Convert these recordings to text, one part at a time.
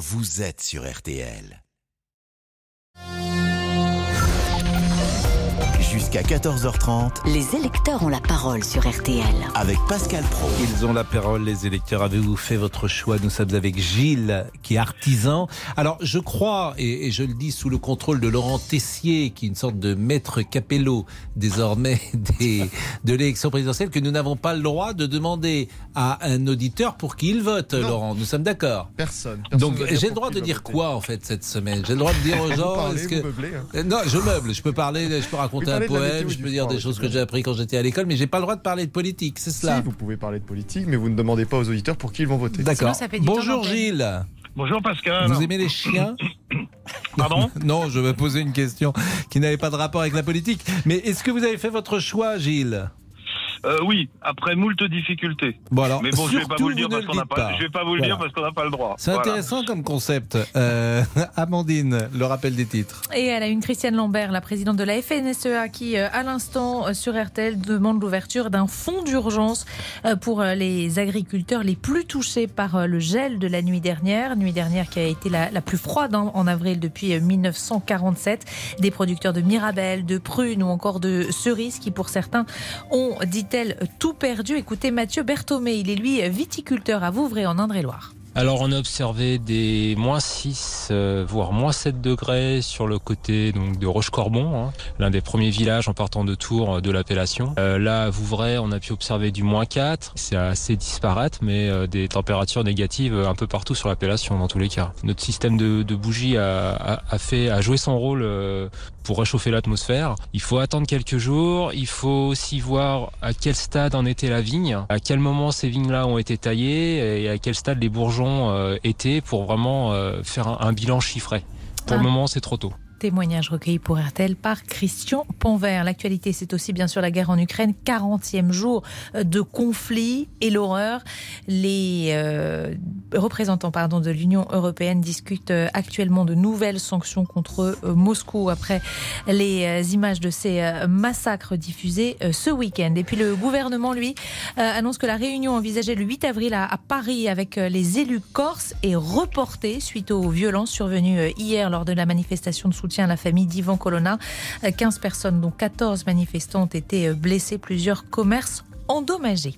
vous êtes sur RTL. Jusqu'à 14h30 Les électeurs ont la parole sur RTL. avec Pascal Pro. Ils ont la parole, les électeurs. Avez-vous fait votre choix? Nous sommes avec Gilles, qui est artisan. Alors, je crois, et, et je le dis sous le contrôle de Laurent Tessier, qui est une sorte de maître capello désormais des, de l'élection présidentielle, que nous n'avons pas le droit de demander à un auditeur pour qui il vote, Non. Laurent. Nous sommes d'accord? Personne. Personne Donc, j'ai le droit de dire voter. quoi, en fait, cette semaine? J'ai le droit de dire aux Vous gens. parlez, que- meublez, hein. Euh, Non, je meuble. Je peux parler, je peux raconter Oui, un poème, je peux dire des choses que j'ai appris quand j'étais à l'école, mais j'ai pas le droit de parler de politique, c'est cela. Si, vous pouvez parler de politique, mais vous ne demandez pas aux auditeurs pour qui ils vont voter. D'accord. Bonjour. Gilles. Bonjour Pascal. Vous aimez les chiens Pardon Non, je vais poser une question qui n'avait pas de rapport avec la politique. Mais est-ce que vous avez fait votre choix, Gilles? Euh, Oui, après moult difficultés. Bon alors, Mais bon, je vais pas vous le dire ne parce qu'on n'a pas. Je vais pas vous le Voilà. dire parce qu'on n'a pas le droit. C'est Voilà. intéressant comme concept. Euh, Amandine, le rappel des titres. Et elle a une Christiane Lambert, la présidente de la FNSEA, qui, euh, à l'instant, sur RTL, demande l'ouverture d'un fonds d'urgence pour les agriculteurs les plus touchés par le gel de la nuit dernière. Nuit dernière qui a été la, la plus froide hein, en avril depuis euh, 1947. Des producteurs de mirabelles, de prunes ou encore de cerises qui, pour certains, ont, tout perdu. Écoutez Mathieu Berthomé, il est lui viticulteur à Vouvray en Indre-et-Loire. Alors on a observé des moins 6, euh, voire moins 7 degrés sur le côté de Roche-Corbon, hein, l'un des premiers villages en partant de Tours euh, de l'appellation. Euh, là, à Vouvray, on a pu observer du moins 4. C'est assez disparate, mais des températures négatives un peu partout sur l'appellation dans tous les cas. Notre système de, bougies a, fait, a joué son rôle pour réchauffer l'atmosphère. Il faut attendre quelques jours. Il faut aussi voir à quel stade en était la vigne, à quel moment ces vignes-là ont été taillées et à quel stade les bourgeons euh, étaient pour vraiment euh, faire un, un bilan chiffré. Pour Ah. le moment, c'est trop tôt. Témoignage recueilli pour RTL par Christian Panvert. L'actualité, c'est aussi bien sûr la guerre en Ukraine, 40e jour de conflit et l'horreur. Les euh, représentants pardon, de l'Union européenne discutent euh, actuellement de nouvelles sanctions contre euh, Moscou après les euh, images de ces euh, massacres diffusés euh, ce week-end. Et puis le gouvernement, lui, euh, annonce que la réunion envisagée le 8 avril à, Paris avec euh, les élus corses est reportée suite aux violences survenues euh, hier lors de la manifestation de soutien à la famille d'Ivan Colonna. Euh, 15 personnes, dont 14 manifestants, ont été euh, blessées, plusieurs commerces endommagés.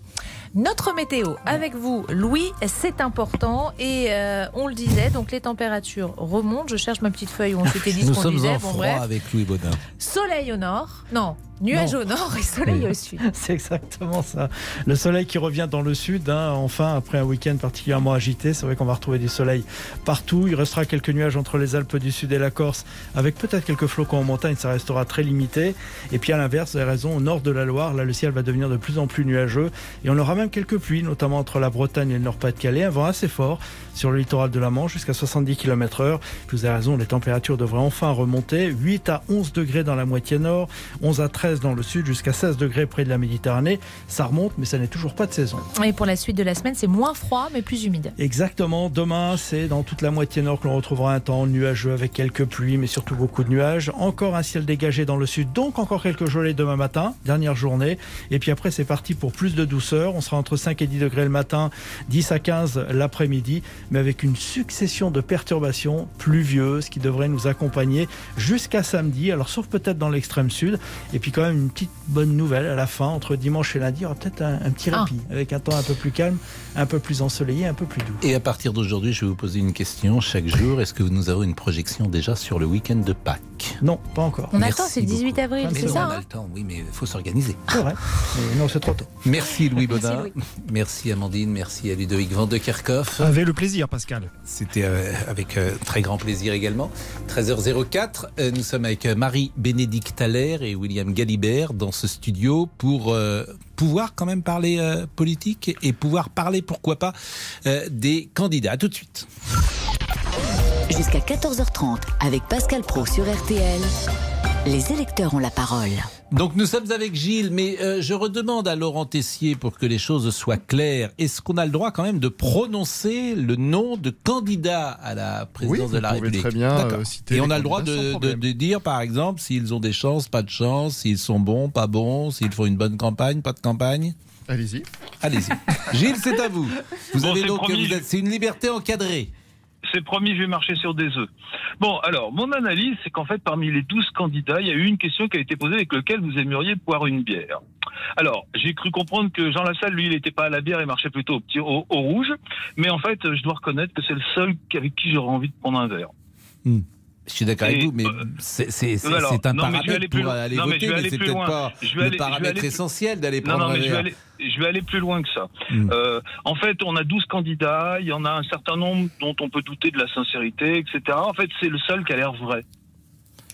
Notre météo avec vous, Louis, c'est important et euh, on le disait, donc les températures remontent. Je cherche ma petite feuille où on s'était dit Nous ce qu'on sommes disait. en Bon, froid avec Louis Baudin. Soleil au nord, non, nuages au nord et soleil Oui. au sud. C'est exactement ça. Le soleil qui revient dans le sud, hein, enfin, après un week-end particulièrement agité. C'est vrai qu'on va retrouver du soleil partout. Il restera quelques nuages entre les Alpes du Sud et la Corse, avec peut-être quelques flocons en montagne. Ça restera très limité. Et puis à l'inverse, vous avez raison, au nord de la Loire, là, le ciel va devenir de plus en plus nuageux. Et on aura même quelques pluies, notamment entre la Bretagne et le Nord-Pas-de-Calais. Un vent assez fort sur le littoral de la Manche, jusqu'à 70 km/h. Vous avez raison, les températures devraient enfin remonter. 8 à 11 degrés dans la moitié nord, 11 à 13 dans le sud, jusqu'à 16 degrés près de la Méditerranée. Ça remonte, mais ça n'est toujours pas de saison. Et pour la suite de la semaine, c'est moins froid mais plus humide. Exactement. Demain, c'est dans toute la moitié nord que l'on retrouvera un temps nuageux avec quelques pluies, mais surtout beaucoup de nuages. Encore un ciel dégagé dans le sud, donc encore quelques gelées demain matin, dernière journée. Et puis après, c'est parti pour plus de douceur. On sera entre 5 et 10 degrés le matin, 10 à 15 l'après-midi, mais avec une succession de perturbations pluvieuses qui devraient nous accompagner jusqu'à samedi. Alors, sauf peut-être dans l'extrême sud. Et puis quand même une petite bonne nouvelle à la fin, entre dimanche et lundi, il y aura peut-être un, un petit Ah. répit, avec un temps un peu plus calme, un peu plus ensoleillé, un peu plus doux. Et à partir d'aujourd'hui, je vais vous poser une question chaque jour. Est-ce que nous avons une projection déjà sur le week-end de Pâques? Non, pas encore. On Merci attend, c'est le 18 beaucoup. avril, Mais c'est ça on a hein le temps, oui, mais il faut s'organiser. C'est vrai. Mais non, c'est trop tôt. Merci Louis Baudin. Louis. Merci Amandine, merci à Ludovic Van de Kerkhoff. Avec le plaisir, Pascal. C'était euh, avec euh, très grand plaisir également. 13h04, euh, nous sommes avec Marie-Bénédicte Allaire et William Galibert dans ce studio pour pouvoir quand même parler politique et pouvoir parler, pourquoi pas, des candidats. À tout de suite. Jusqu'à 14h30 avec Pascal Pro sur RTL. Les électeurs ont la parole. Donc nous sommes avec Gilles, mais euh, je redemande à Laurent Tessier pour que les choses soient claires. Est-ce qu'on a le droit quand même de prononcer le nom de candidat à la présidence Oui, de la République très bien, euh, citer Et on a le droit de, de- problème. de dire, par exemple, s'ils ont des chances, pas de chance, s'ils sont bons, pas bons, s'ils font une bonne campagne, pas de campagne. Allez-y. Allez-y. Gilles, c'est à vous. Vous Bon, avez donc, promis. vous êtes- c'est une liberté encadrée. C'est promis, je vais marcher sur des œufs. Bon, alors, mon analyse, c'est qu'en fait, parmi les 12 candidats, il y a eu une question qui a été posée avec laquelle vous aimeriez boire une bière. Alors, j'ai cru comprendre que Jean Lassalle, lui, il n'était pas à la bière, il marchait plutôt au, rouge. Mais en fait, je dois reconnaître que c'est le seul avec qui j'aurais envie de prendre un verre. Je suis d'accord avec vous, mais euh, c'est un non, paramètre pour loin. aller Non, mais voter, mais c'est peut-être pas Je vais le paramètre plus- essentiel d'aller Non, prendre non, un mais je vais, aller, je vais aller plus loin que ça. Mm. Euh, en fait, on a 12 candidats, il y en a un certain nombre dont on peut douter de la sincérité, etc. En fait, c'est le seul qui a l'air vrai.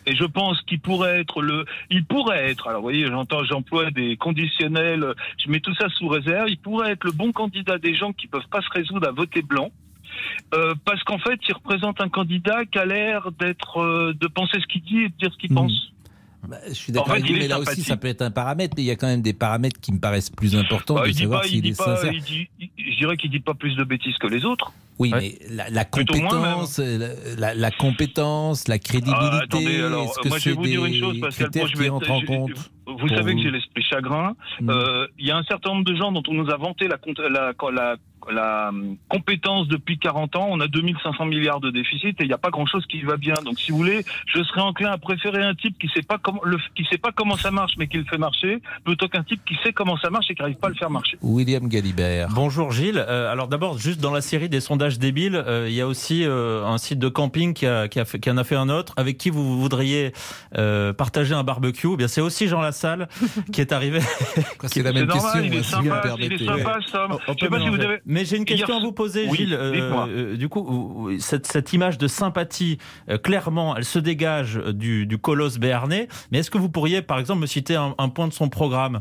Et je pense qu'il pourrait être le, il pourrait être, alors vous voyez, j'entends, j'emploie des conditionnels, je mets tout ça sous réserve, il pourrait être le bon candidat des gens qui peuvent pas se résoudre à voter blanc. Euh, parce qu'en fait, il représente un candidat qui a l'air d'être, euh, de penser ce qu'il dit et de dire ce qu'il Mm. pense. Bah, je suis d'accord En fait, avec vous, mais là aussi, ça peut être un paramètre, mais il y a quand même des paramètres qui me paraissent plus importants Bah, de il dit savoir s'il est pas, sincère. il dit, il- je dirais qu'il dit pas plus de bêtises que les autres. Oui, Ouais. mais la, la Plutôt moins, compétence, la, la- compétence, la crédibilité, Ah, attendez, alors, que moi je c'est vais vous dire une chose, Pascal Pro, je qui vais en je- compte Vous savez que j'ai l'esprit chagrin. Mm. Euh, Il y a un certain nombre de gens dont on nous a vanté la, la, la, la, hum, compétence depuis 40 ans. On a 2500 milliards de déficit et il n'y a pas grand-chose qui va bien. Donc, si vous voulez, je serais enclin à préférer un type qui sait pas comment le, qui sait pas comment ça marche, mais qui le fait marcher, plutôt qu'un type qui sait comment ça marche et qui n'arrive pas à le faire marcher. William Galibert. Bonjour Gilles. Euh, alors d'abord, juste dans la série des sondages débiles, euh, il y a aussi euh, un site de camping qui, a, qui, a fait- qui en a fait un autre. Avec qui vous voudriez euh, partager un barbecue Eh Bien, c'est aussi Jean Lassalle qui est arrivé. Quoi, C'est la C'est même normal, question, il est si sympa, il est ça. Je sais pas si vous avez. Mais j'ai une question à vous poser, Oui, Gilles. Euh, euh, du coup, cette, cette image de sympathie, euh, clairement, elle se dégage du, du colosse béarnais. Mais est-ce que vous pourriez, par exemple, me citer un, un point de son programme?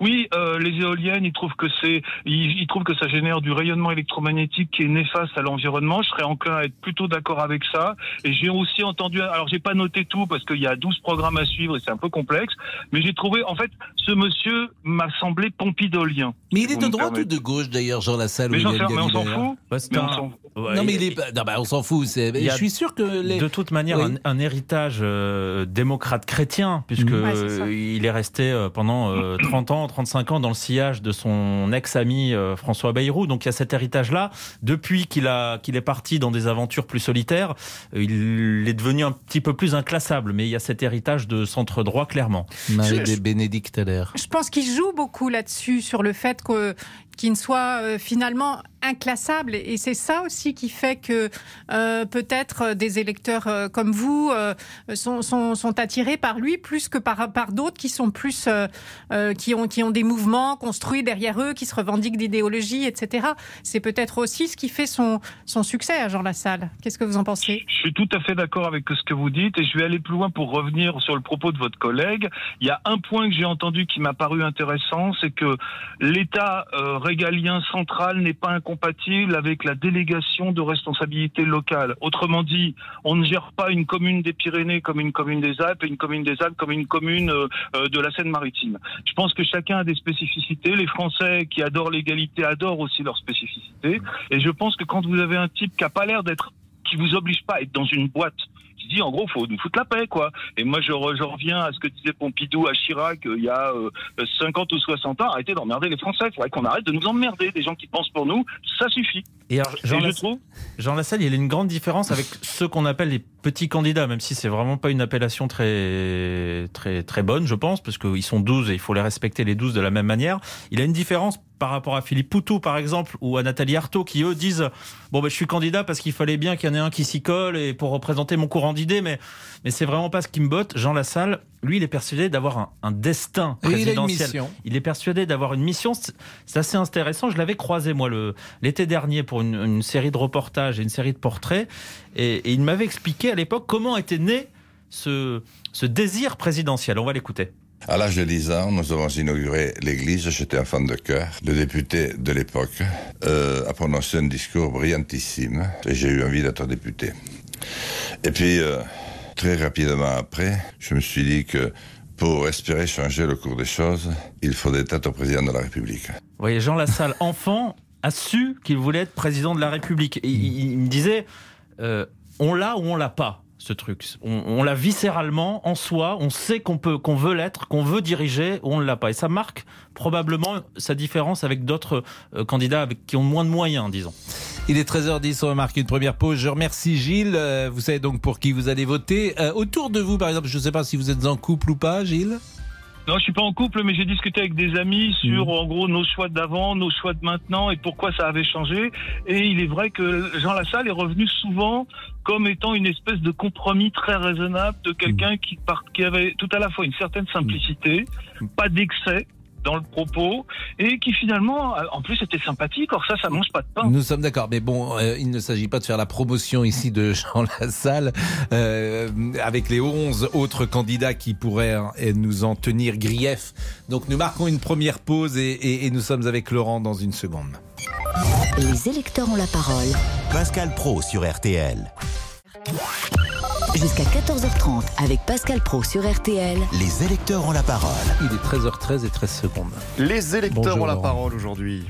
Oui, euh, les éoliennes, ils trouvent que c'est, ils, ils trouvent que ça génère du rayonnement électromagnétique qui est néfaste à l'environnement. Je serais enclin à être plutôt d'accord avec ça. Et j'ai aussi entendu, alors j'ai pas noté tout parce qu'il y a 12 programmes à suivre et c'est un peu complexe, mais j'ai trouvé, en fait, ce monsieur m'a semblé pompidolien. Mais il est de droite ou de gauche d'ailleurs, Jean Lassalle Mais, mais on s'en fout. Mais on s'en- Ouais, Non mais il- il est pas- non, bah, on s'en fout. c'est- Je suis sûr que les. De toute manière, Oui. un, un héritage euh, démocrate chrétien. Ouais, c'est ça. euh, il est resté euh, pendant euh, 30 ans, 35 ans dans le sillage de son ex-ami euh, François Bayrou. Donc il y a cet héritage-là. Depuis qu'il a qu'il est parti dans des aventures plus solitaires, euh, il est devenu un petit peu plus inclassable. Mais il y a cet héritage de centre droit clairement. Marie Je- de Bénédicte à l'air. Je pense qu'il joue beaucoup là-dessus, sur le fait que qu'il ne soit euh, finalement inclassable. Et c'est ça aussi qui fait que euh, peut-être euh, des électeurs comme vous sont, attirés par lui plus que par, par d'autres qui sont plus qui ont qui ont des mouvements construits derrière eux, qui se revendiquent d'idéologie, etc. C'est peut-être aussi ce qui fait son son succès à Jean Lassalle. Qu'est-ce que vous en pensez? Je suis tout à fait d'accord avec ce que vous dites et je vais aller plus loin pour revenir sur le propos de votre collègue. Il y a un point que j'ai entendu qui m'a paru intéressant, c'est que l'État régalien central n'est pas incompatible avec la délégation de responsabilité locale. Autrement dit, on ne gère pas une commune des Pyrénées comme une commune des Alpes et une commune des Alpes comme une commune euh, euh, de la Seine-Maritime. Je pense que chacun a des spécificités. Les Français qui adorent l'égalité adorent aussi leurs spécificités. Et je pense que quand vous avez un type qui a pas l'air d'être qui vous oblige pas à être dans une boîte qui dit en gros faut nous foutre la paix quoi. Et moi je, re- je reviens à ce que disait Pompidou à Chirac euh, il y a euh, 50 ou 60 ans, arrêtez d'emmerder les Français, il faudrait qu'on arrête de nous emmerder, des gens qui pensent pour nous, ça suffit. Et alors, Jean, Et je Lass- trouve Jean Lassalle, il y a une grande différence avec ceux qu'on appelle les petits candidats, même si c'est vraiment pas une appellation très, très, très bonne, je pense, parce qu'ils sont 12 et il faut les respecter les 12 de la même manière. Il a une différence par rapport à Philippe Poutou, par exemple, ou à Nathalie Arthaud, qui eux disent Bon, ben, je suis candidat parce qu'il fallait bien qu'il y en ait un qui s'y colle et pour représenter mon courant d'idées, mais, mais c'est vraiment pas ce qui me botte. Jean Lassalle, lui, il est persuadé d'avoir un, un destin il présidentiel. mission. Il est persuadé d'avoir une mission. C'est assez intéressant. Je l'avais croisé, moi, l'été dernier pour une, une série de reportages et une série de portraits. Et, et il m'avait expliqué à l'époque comment était né ce, ce désir présidentiel. On va l'écouter. À l'âge de 10 ans, nous avons inauguré l'église. J'étais un fan de cœur. Le député de l'époque euh, a prononcé un discours brillantissime et j'ai eu envie d'être député. Et puis, euh, très rapidement après, je me suis dit que pour espérer changer le cours des choses, il faudrait être président de la République. Vous voyez, Jean Lassalle, enfant, a su qu'il voulait être président de la République. Il me disait, euh, on l'a ou on l'a pas ce truc. On, l'a viscéralement en soi. On sait qu'on peut, qu'on veut l'être, qu'on veut diriger, on ne l'a pas. Et ça marque probablement sa différence avec d'autres euh, candidats qui ont moins de moyens, disons. Il est 13h10, on va marquer une première pause. Je remercie Gilles. Euh, vous savez donc pour qui vous allez voter. Euh, autour de vous, par exemple, je ne sais pas si vous êtes en couple ou pas, Gilles Non, je suis pas en couple, mais j'ai discuté avec des amis sur, en gros, nos choix d'avant, nos choix de maintenant et pourquoi ça avait changé. Et il est vrai que Jean Lassalle est revenu souvent comme étant une espèce de compromis très raisonnable de quelqu'un qui, part, qui avait tout à la fois une certaine simplicité, pas d'excès dans le propos et qui finalement, euh, en plus, était sympathique. Or ça, ça mange pas de pain. Nous sommes d'accord, mais bon, euh, il ne s'agit pas de faire la promotion ici de Jean Lassalle euh, avec les 11 autres candidats qui pourraient hein, nous en tenir grief. Donc nous marquons une première pause et, et- et nous sommes avec Laurent dans une seconde. Les électeurs ont la parole. Pascal Pro sur RTL. Jusqu'à 14h30 avec Pascal Pro sur RTL. Les électeurs ont la parole. Il est 13h13 et 13 secondes. Les électeurs Bonjour, ont la Laurent. parole aujourd'hui.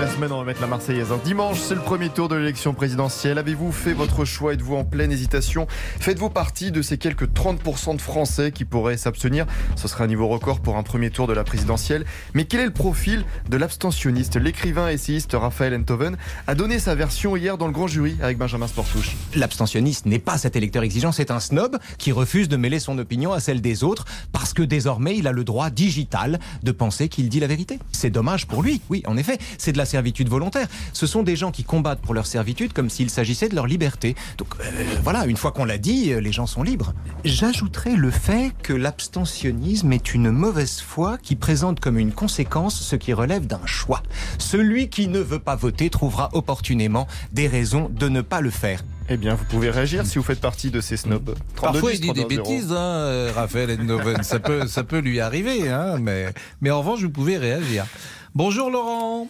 La semaine, on va mettre la Marseillaise. Dimanche, c'est le premier tour de l'élection présidentielle. Avez-vous fait votre choix? Êtes-vous en pleine hésitation? Faites-vous partie de ces quelques 30% de Français qui pourraient s'abstenir? Ce sera un niveau record pour un premier tour de la présidentielle. Mais quel est le profil de l'abstentionniste? L'écrivain et essayiste Raphaël Enthoven a donné sa version hier dans le grand jury avec Benjamin Sportouche. L'abstentionniste n'est pas cet électeur exigeant, c'est un snob qui refuse de mêler son opinion à celle des autres parce que désormais il a le droit digital de penser qu'il dit la vérité. C'est dommage pour lui, oui, en effet, c'est de la servitude volontaire. Ce sont des gens qui combattent pour leur servitude comme s'il s'agissait de leur liberté. Donc euh, voilà, une fois qu'on l'a dit, euh, les gens sont libres. J'ajouterai le fait que l'abstentionnisme est une mauvaise foi qui présente comme une conséquence ce qui relève d'un choix. Celui qui ne veut pas voter trouvera opportunément des raisons de ne pas le faire. Eh bien, vous pouvez réagir si vous faites partie de ces snobs. 32 Parfois, 10, il dit des 32 0. bêtises, hein, euh, Raphaël Endoven. ça, peut, ça peut lui arriver, hein, mais, mais en revanche, vous pouvez réagir. Bonjour Laurent.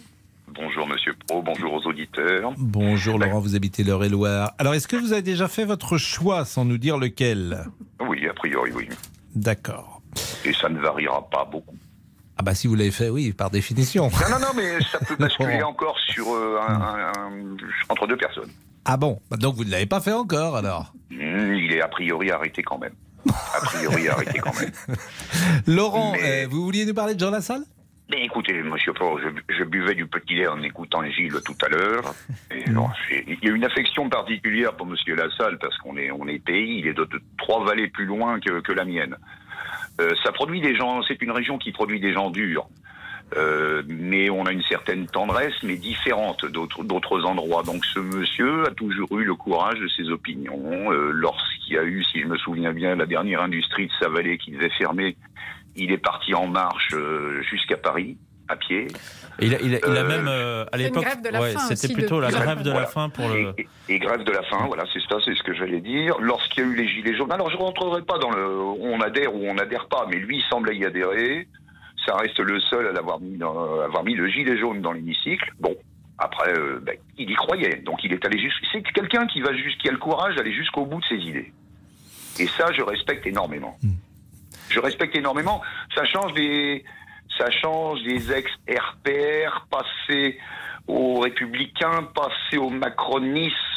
Bonjour Monsieur Pro, bonjour aux auditeurs. Bonjour Laurent, vous habitez l'Eure-et-Loire. Alors, est-ce que vous avez déjà fait votre choix sans nous dire lequel? Oui, a priori, oui. D'accord. Et ça ne variera pas beaucoup. Ah bah si vous l'avez fait, oui, par définition. Non, non, non, mais ça peut basculer encore sur euh, un- un- un- entre deux personnes. Ah bon? Bah Donc vous ne l'avez pas fait encore alors? Hmm, il est a priori arrêté quand même. A priori arrêté quand même. Laurent, Mais- euh, vous vouliez nous parler de Jean Lassalle? Mais écoutez, Monsieur Pro, je, je buvais du petit lait en écoutant Gilles tout à l'heure. Il y a une affection particulière pour Monsieur Lassalle parce qu'on est, on est pays, il est de, de trois vallées plus loin que, que la mienne. Euh, ça produit des gens, c'est une région qui produit des gens durs. Euh, mais on a une certaine tendresse, mais différente d'autres d'autres endroits. Donc ce monsieur a toujours eu le courage de ses opinions. Euh, Lorsqu'il y a eu, si je me souviens bien, la dernière industrie de sa vallée qui devait fermer, il est parti en marche euh, jusqu'à Paris à pied. Et il a, il a- il a Euh, même euh, à l'époque, grève de la ouais, faim c'était plutôt la grève de la Voilà. faim pour le. Et, et- et grève de la faim, voilà, c'est ça, c'est ce que j'allais dire. Lorsqu'il y a eu les gilets jaunes, alors je rentrerai pas dans le, on adhère ou on n'adhère pas, mais lui il semblait y adhérer. Ça reste le seul à l'avoir mis, dans- à avoir mis le gilet jaune dans l'hémicycle. Bon, après, euh, ben, il y croyait, donc il est allé jusqu'. C'est quelqu'un qui va juste, qui a le courage d'aller jusqu'au bout de ses idées. Et ça, je respecte énormément. Je respecte énormément. Ça change des, ça change des ex-RPR passés aux républicains, passés au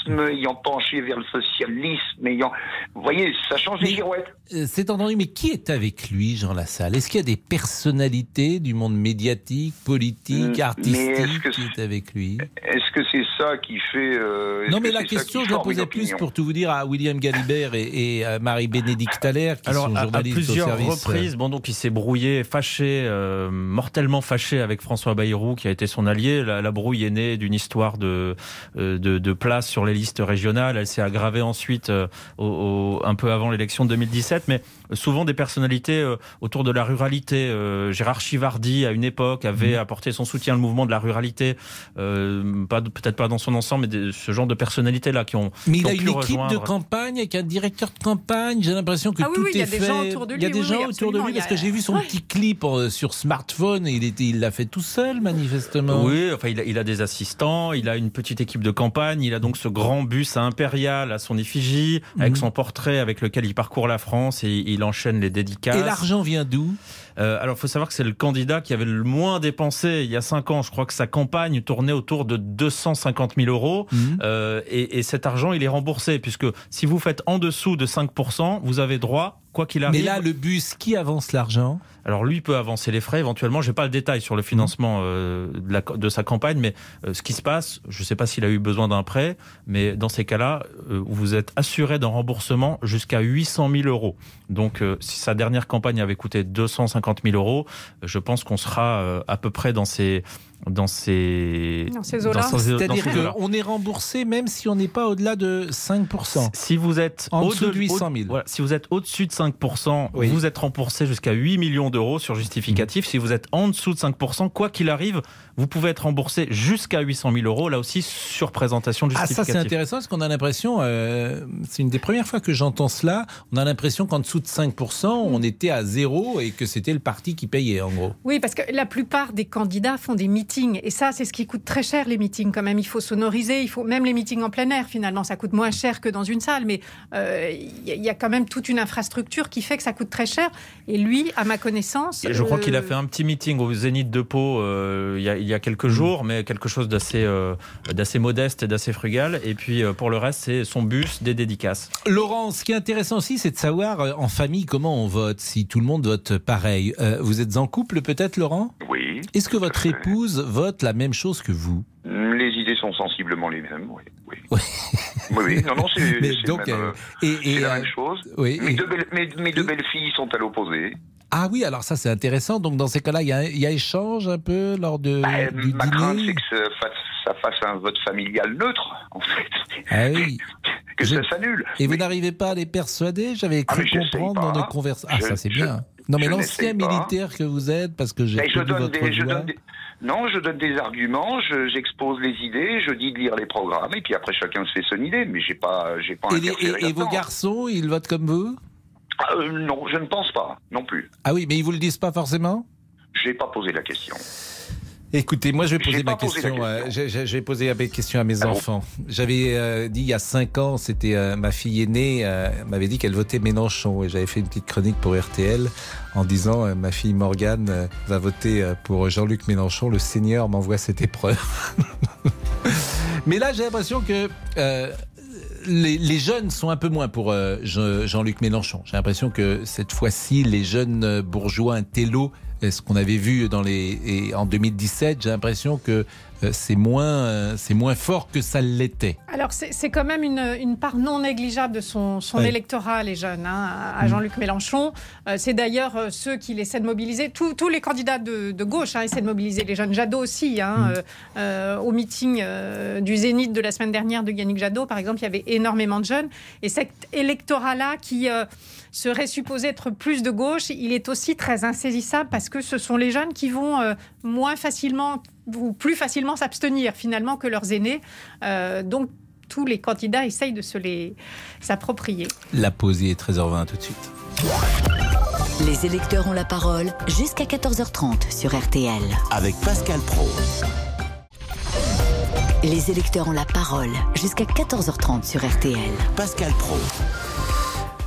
macronisme, ayant penché vers le socialisme, ayant, vous voyez, ça change Mais- girouettes. Euh, C'est entendu, mais qui est avec lui, Jean Lassalle? Est-ce qu'il y a des personnalités du monde médiatique, politique, mais artistique qui est avec lui? Est-ce que c'est ça qui fait euh, Non, que mais la question, je la posais plus pour tout vous dire à William Galibert et, et à Marie-Bénédicte Thaler, qui Alors, sont à, à journalistes plusieurs au service. euh, reprises, bon, donc il s'est brouillé, fâché, euh, mortellement fâché avec François Bayrou, qui a été son allié. La, la brouille est née d'une histoire de, euh, de, de place sur les listes régionales. Elle s'est aggravée ensuite, euh, au, au- un peu avant l'élection de 2017, mais souvent des personnalités euh, autour de la ruralité. Euh, Gérard Chivardi, à une époque, avait apporté son soutien au mouvement de la ruralité, euh, peut-être pas dans son ensemble, mais des- ce genre de personnalités-là qui ont, Mais qui il ont a pu une équipe de campagne avec un directeur de campagne. J'ai l'impression que Ah oui, tout oui, il y est a des fait. gens autour de il y a lui, des oui, gens oui, autour de lui parce a- que j'ai vu son Ouais. petit clip euh, sur smartphone. Il était, il l'a fait tout seul manifestement. Oui, enfin, il a, il a des assistants, il a une petite équipe de campagne, il a donc ce grand bus impérial à son effigie, avec Mhm. son portrait avec lequel il parcourt la France et il enchaîne les dédicaces. Et l'argent vient d'où? Euh, alors, il faut savoir que c'est le candidat qui avait le moins dépensé il y a cinq ans. Je crois que sa campagne tournait autour de 250 000 euros. Mhm. Euh, et, et cet argent, il est remboursé, puisque si vous faites en dessous de 5%, vous avez droit quoi qu'il arrive. Mais là, le bus, qui avance l'argent? Alors lui peut avancer les frais éventuellement. J'ai pas le détail sur le financement euh, de, la- de sa campagne, mais euh, ce qui se passe, je ne sais pas s'il a eu besoin d'un prêt, mais dans ces cas-là, euh, vous êtes assuré d'un remboursement jusqu'à 800 000 euros. Donc si sa dernière campagne avait coûté 250 000 euros, je pense qu'on sera euh, à peu près dans ces dans ces Dans ces eaux-là. C'est-à-dire ces qu'on est remboursé même si on n'est pas au-delà de 5%. Si vous êtes En au- dessous de 800 000. voilà, si vous êtes au-dessus de 5%, Oui. vous êtes remboursé jusqu'à 8 millions d'euros sur justificatif. Si vous êtes en dessous de 5%, quoi qu'il arrive, vous pouvez être remboursé jusqu'à 800 000 euros, là aussi sur présentation de Ah, ça justificatif. c'est intéressant parce qu'on a l'impression, euh, c'est une des premières fois que j'entends cela, on a l'impression qu'en dessous de 5%, on était à zéro et que c'était le parti qui payait en gros. Oui, parce que la plupart des candidats font des meetings. Et ça, c'est ce qui coûte très cher, les meetings, quand même. Il faut sonoriser, il faut même les meetings en plein air, finalement. Ça coûte moins cher que dans une salle. Mais euh, il y, a- il y a quand même toute une infrastructure qui fait que ça coûte très cher. Et lui, à ma connaissance. Et je crois qu'il a euh, fait un petit meeting au Zénith de Pau euh, il, y a, il y a quelques jours, mais quelque chose d'assez euh, d'assez modeste et d'assez frugal. Et puis euh, pour le reste, c'est son bus, des dédicaces. Laurent, ce qui est intéressant aussi, c'est de savoir euh, en famille comment on vote, si tout le monde vote pareil. Euh, vous êtes en couple peut-être, Laurent? Oui. Est-ce que votre épouse vote la même chose que vous Les idées sont sensiblement les mêmes, oui. Oui, oui, oui. non, non, c'est euh, euh, la même chose. oui, mes, et- deux belles, mes, mes deux belles filles sont à l'opposé. Ah oui, alors ça c'est intéressant. Donc dans ces cas-là, il y, a- il y a échange un peu lors de, Euh, du ma crainte, c'est dîner que ça fasse, ça fasse un vote familial neutre, en fait. Ah oui. que Je- ça s'annule. Et vous n'arrivez pas à les persuader J'avais Ah, cru comprendre dans nos conversations. Ah, Je- ça c'est bien. Non, mais l'ancien militaire que vous êtes, parce que j'ai je donne des, je donne des- Non, je donne des arguments, je- j'expose les idées, je dis de lire les programmes, et puis après chacun se fait son idée, mais j'ai pas, j'ai pas Et, les- et- et vos garçons, ils votent comme vous? Ah, euh, Non, je ne pense pas, non plus. Ah oui, mais ils vous le disent pas forcément? J'ai pas posé la question. Écoutez, moi je vais poser ma question. euh, j'ai- j'ai- je vais poser la question à mes Ah bon enfants. J'avais euh, dit il y a 5 ans, c'était euh, ma fille aînée m'avait dit qu'elle votait Mélenchon et j'avais fait une petite chronique pour RTL en disant ma fille Morgane va voter pour Jean-Luc Mélenchon. Le Seigneur m'envoie cette épreuve. Mais là, j'ai l'impression que les, les jeunes sont un peu moins pour euh, Je- Jean-Luc Mélenchon. J'ai l'impression que cette fois-ci, les jeunes bourgeois intello, ce qu'on avait vu dans les, et en 2017, j'ai l'impression que c'est moins, euh, c'est moins fort que ça l'était. Alors, c'est quand même une, une part non négligeable de son, électorat, les jeunes, hein, à Mm. Jean-Luc Mélenchon. Euh, c'est d'ailleurs euh, ceux qui essaient de mobiliser. Tous, tous les candidats de, de gauche hein, essaient de mobiliser les jeunes. Jadot aussi. hein, Mm. euh, euh, au meeting euh, du Zénith de la semaine dernière de Yannick Jadot, par exemple, il y avait énormément de jeunes. Et cet électorat-là, qui euh, serait supposé être plus de gauche, il est aussi très insaisissable parce que ce sont les jeunes qui vont euh, moins facilement ou plus facilement s'abstenir finalement que leurs aînés. Euh, donc tous les candidats essayent de se les s'approprier. La pause est 13h20 tout de suite. Les électeurs ont la parole jusqu'à 14h30 sur RTL. Avec Pascal Pro. Les électeurs ont la parole jusqu'à 14h30 sur RTL. Pascal Pro.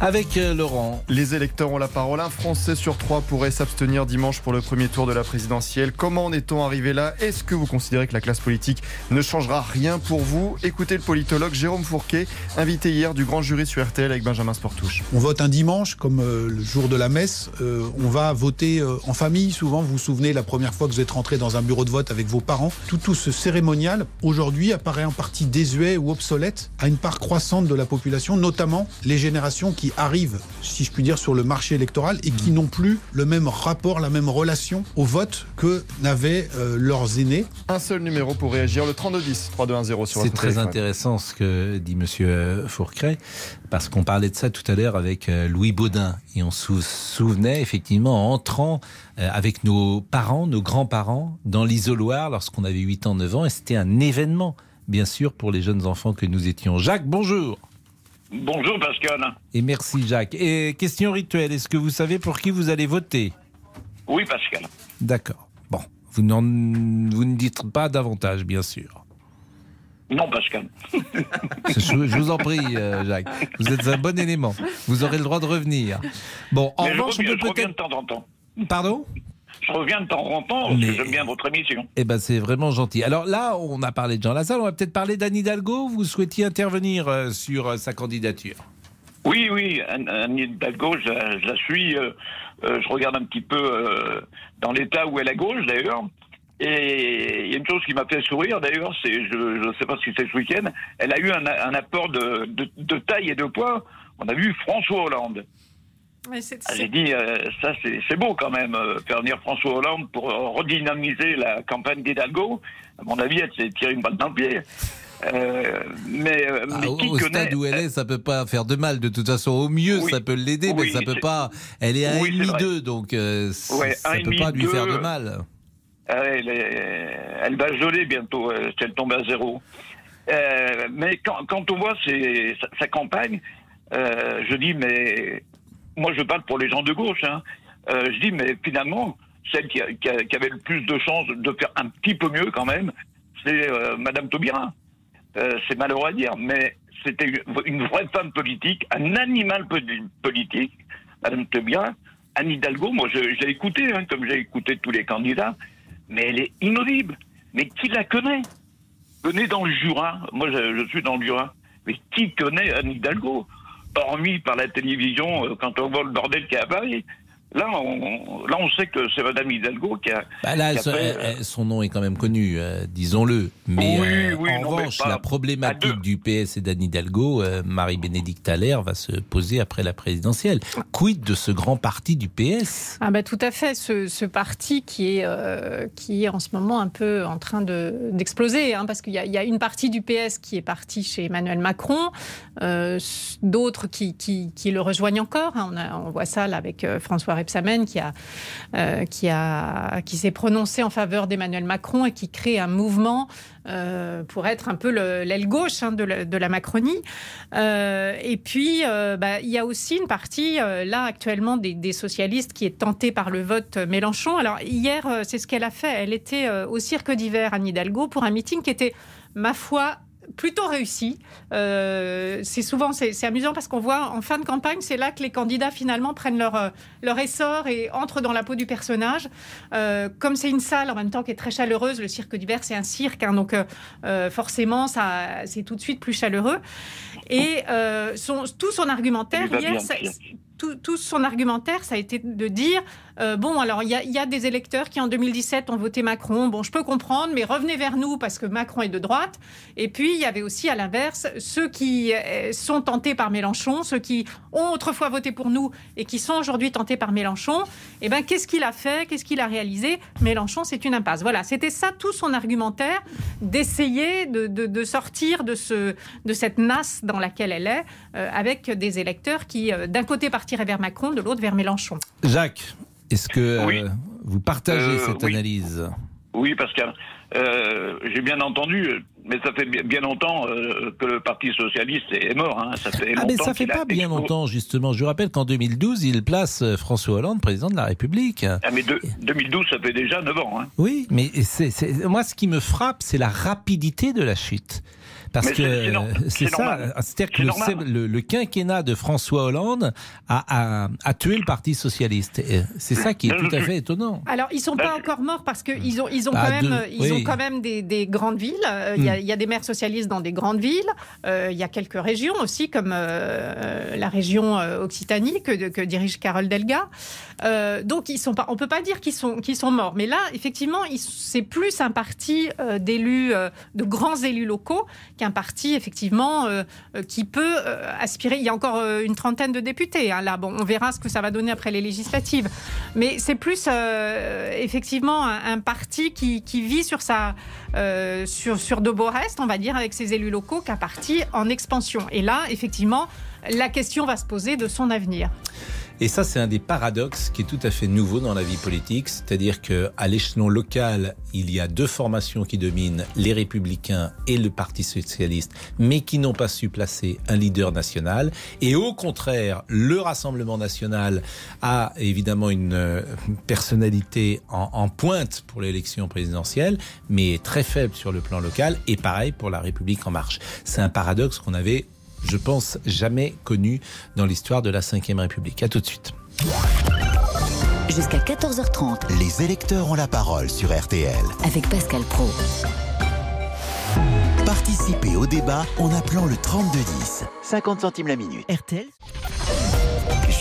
Avec euh, Laurent. Les électeurs ont la parole. Un Français sur trois pourrait s'abstenir dimanche pour le premier tour de la présidentielle. Comment en est-on arrivé là? Est-ce que vous considérez que la classe politique ne changera rien pour vous? Écoutez le politologue Jérôme Fourquet, invité hier du grand jury sur RTL avec Benjamin Sportouche. On vote un dimanche, comme euh, le jour de la messe. Euh, on va voter en famille. Souvent, vous vous souvenez la première fois que vous êtes rentré dans un bureau de vote avec vos parents. Tout, tout ce cérémonial, aujourd'hui, apparaît en partie désuet ou obsolète à une part croissante de la population, notamment les générations qui arrivent, si je puis dire, sur le marché électoral et qui n'ont plus le même rapport, la même relation au vote que n'avaient euh, leurs aînés. Un seul numéro pour réagir, le 3210 3210 sur C'est très téléphone. intéressant ce que dit Monsieur euh, Fourcret, parce qu'on parlait de ça tout à l'heure avec euh, Louis Baudin, et on se souvenait effectivement en entrant avec nos parents, nos grands-parents, dans l'isoloir lorsqu'on avait 8 ans, 9 ans, et c'était un événement, bien sûr, pour les jeunes enfants que nous étions. Jacques, bonjour Bonjour Pascal. Et merci Jacques. Et question rituelle, est-ce que vous savez pour qui vous allez voter? Oui Pascal. D'accord. Bon, vous, n'en- vous ne dites pas davantage, bien sûr. Non Pascal. Je, je vous en prie, euh, Jacques. Vous êtes un bon élément. Vous aurez le droit de revenir. Bon, en Mais je revanche, on peut je reviens de peut-être. temps en temps. Pardon? Je reviens de temps en temps Mais- j'aime bien votre émission. Eh ben, c'est vraiment gentil. Alors là, on a parlé de Jean Lassalle. On va peut-être parler d'Anne Hidalgo. Vous souhaitiez intervenir euh, sur euh, sa candidature. Oui, oui, Anne Hidalgo, je, la- je la suis. euh, je regarde un petit peu dans l'état où elle est à gauche, d'ailleurs. Et il y a une chose qui m'a fait sourire, d'ailleurs, c'est, je ne sais pas si c'est ce week-end, elle a eu un, un apport de, de- de taille et de poids. On a vu François Hollande. Mais c'est- Ah, c'est- J'ai dit, euh, ça c'est c'est beau quand même, euh, faire venir François Hollande pour euh, redynamiser la campagne d'Hidalgo. À mon avis, elle s'est tirée une balle dans le pied. Euh, mais mais Ah, au qui au connaît stade où elle est, ça peut pas faire de mal. De toute façon, au mieux, Oui. ça peut l'aider, mais ça peut pas. Elle est à Oui, c'est 1,5 vrai. 2 donc euh, Ouais, ça peut 1,5, pas lui faire de mal. Ah, Elle, est- elle va geler bientôt euh, si elle tombe à zéro. Euh, mais quand, quand on voit ses- sa, sa campagne, euh, je dis, mais moi je parle pour les gens de gauche, hein, euh, je dis, mais finalement, celle qui, a- qui avait le plus de chances de faire un petit peu mieux quand même, c'est euh, Madame Taubira. Euh, c'est malheureux à dire, mais c'était une, vraie femme politique, un animal poli- politique, Madame Taubira. Anne Hidalgo, moi l'ai écoutée, hein, comme j'ai écouté tous les candidats, mais elle est inaudible. Mais qui la connaît? Connaît dans le Jura. Moi, je, je suis dans le Jura. Mais qui connaît Anne Hidalgo? Hormis par la télévision, euh, quand on voit le bordel qu'il y a à Paris. Là, on, là, on sait que c'est Madame Hidalgo qui a. Bah là, qui a son, fait, euh, nom est quand même connu, euh, disons-le. Mais Oui, euh, oui, en non, revanche, la problématique du PS et d'Anne Hidalgo, euh, Marie-Bénédicte Allaire va se poser après la présidentielle. Quid de ce grand parti du PS Ah bah tout à fait, ce, ce parti qui est, euh, qui est en ce moment un peu en train de- d'exploser, hein, parce qu'il y, a- il y a une partie du PS qui est partie chez Emmanuel Macron, euh, d'autres qui, qui, qui le rejoignent encore. hein. On, a- on voit ça là avec euh, François Qui, a, euh, qui, a, qui s'est prononcé en faveur d'Emmanuel Macron et qui crée un mouvement euh, pour être un peu le- l'aile gauche hein, de, la, Macronie. Euh, et puis, bah, il y a aussi une partie, là, actuellement, des, socialistes qui est tentée par le vote Mélenchon. Alors, hier, c'est ce qu'elle a fait. Elle était au Cirque d'hiver, Anne Hidalgo, pour un meeting qui était, ma foi, plutôt réussi. Euh, c'est souvent, c'est amusant parce qu'on voit en fin de campagne, c'est là que les candidats finalement prennent leur, euh, leur essor et entrent dans la peau du personnage. Euh, comme c'est une salle en même temps qui est très chaleureuse, le cirque d'hiver c'est un cirque, hein, donc euh, forcément ça, c'est tout de suite plus chaleureux. Et son, tout son argumentaire hier. Tout, son argumentaire, ça a été de dire euh, bon, alors il y, a- des électeurs qui en 2017 ont voté Macron. Bon, je peux comprendre, mais revenez vers nous parce que Macron est de droite. Et puis il y avait aussi à l'inverse ceux qui euh, sont tentés par Mélenchon, ceux qui ont autrefois voté pour nous et qui sont aujourd'hui tentés par Mélenchon. Eh ben, qu'est-ce qu'il a fait? Qu'est-ce qu'il a réalisé? Mélenchon, c'est une impasse. Voilà, c'était ça tout son argumentaire d'essayer de, sortir de, ce, de cette nasse dans laquelle elle est, euh, avec des électeurs qui, d'un côté, vers Macron, de l'autre vers Mélenchon. Jacques, est-ce que euh, vous partagez Euh, cette oui. analyse? Oui, Pascal. Euh, J'ai bien entendu, mais ça fait bien longtemps euh, que le Parti socialiste est mort. hein. Ça fait Ah longtemps mais ça fait a pas bien longtemps justement. Je vous rappelle qu'en 2012, il place François Hollande président de la République. Ah, mais de- 2012, ça fait déjà 9 ans. Hein. Oui, mais c'est- moi, ce qui me frappe, c'est la rapidité de la chute. Parce que c'est- ça, normal. c'est-à-dire que le, quinquennat de François Hollande a, a- a tué le Parti socialiste. C'est ça qui est tout à fait étonnant. Alors, ils sont pas encore morts parce qu'ils ont, ils ont, Bah, quand, même, de- ils ont oui. quand même des, des grandes villes. Euh, Il y, a- Hmm. il y a des maires socialistes dans des grandes villes. Euh, Il y a quelques régions aussi, comme euh, la région Occitanie que, que dirige Carole Delga. Euh, donc, ils sont pas, on peut pas dire qu'ils sont, qu'ils sont morts. Mais là, effectivement, c'est plus un parti euh, d'élus, euh, de grands élus locaux qu'un parti, effectivement, euh, euh, qui peut euh, aspirer. Il y a encore une trentaine de députés. hein, là, bon, on verra ce que ça va donner après les législatives. Mais c'est plus effectivement un, un parti qui, vit sur sa sur sur de beaux restes, on va dire, avec ses élus locaux, qu'un parti en expansion. Et là, effectivement, la question va se poser de son avenir. Et ça, c'est un des paradoxes qui est tout à fait nouveau dans la vie politique, c'est-à-dire que à l'échelon local, il y a deux formations qui dominent, les Républicains et le Parti socialiste, mais qui n'ont pas su placer un leader national. Et au contraire, le Rassemblement national a évidemment une euh, personnalité en, en pointe pour l'élection présidentielle, mais très faible sur le plan local. Et pareil pour la République en marche. C'est un paradoxe qu'on avait je pense, jamais connu dans l'histoire de la Ve République. À tout de suite. Jusqu'à 14h30 Les électeurs ont la parole sur RTL. avec Pascal Pro. Participez au débat en appelant le 3210. 50 centimes la minute. RTL.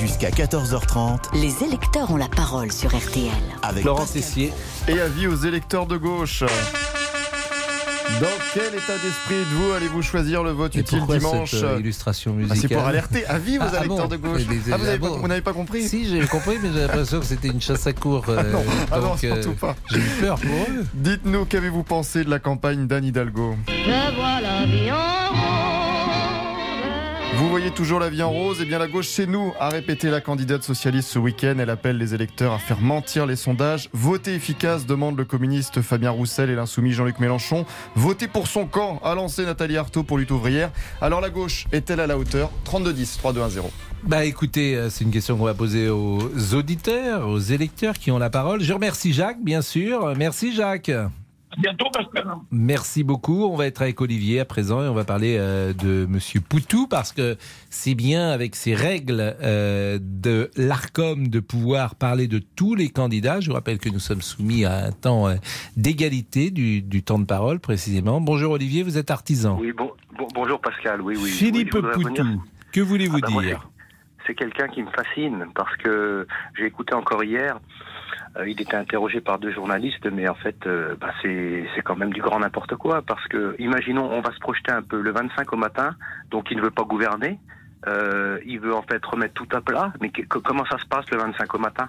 Jusqu'à 14h30 Les électeurs ont la parole sur RTL. avec Laurent Pascal Tessier. Et avis aux électeurs de gauche. Dans quel état d'esprit êtes-vous Allez-vous choisir le vote Et utile dimanche cette euh, illustration Ah, musicale C'est pour alerter. Avis aux Ah, ah électeurs bon de gauche. Mais des- Ah, vous n'avez ah pas, vous n'avez pas compris Si, j'ai compris, mais j'ai l'impression que c'était une chasse à court. euh, non, ah non, donc, euh, surtout pas. J'ai eu peur pour eux. Dites-nous, qu'avez-vous pensé de la campagne d'Anne Hidalgo? Vous voyez toujours la vie en rose Eh bien, la gauche chez nous a répété la candidate socialiste ce week-end. Elle appelle les électeurs à faire mentir les sondages. Voter efficace, demande le communiste Fabien Roussel et l'insoumis Jean-Luc Mélenchon. Voter pour son camp, a lancé Nathalie Arthaud pour lutte ouvrière. Alors, la gauche est-elle à la hauteur? 32-10, 3-2-1-0. Bah écoutez, euh, c'est une question qu'on va poser aux auditeurs, aux électeurs qui ont la parole. Je remercie Jacques, bien sûr. Merci Jacques. À bientôt, Pascal. Merci beaucoup. On va être avec Olivier à présent et on va parler euh, de Monsieur Poutou parce que c'est bien avec ces règles euh, de l'Arcom de pouvoir parler de tous les candidats. Je vous rappelle que nous sommes soumis à un temps euh, d'égalité du, du temps de parole précisément. Bonjour Olivier, vous êtes artisan. Oui, bon, bon- bonjour Pascal. Oui, oui. Philippe Oui, Poutou, que voulez-vous Ah bah, dire? C'est quelqu'un qui me fascine parce que j'ai écouté encore hier. Euh, il était interrogé par deux journalistes, mais en fait, euh, bah, c'est quand même du grand n'importe quoi. Parce que, imaginons, on va se projeter un peu le 25 au matin, donc il ne veut pas gouverner. Euh, il veut en fait remettre tout à plat. Mais comment ça se passe le 25 au matin?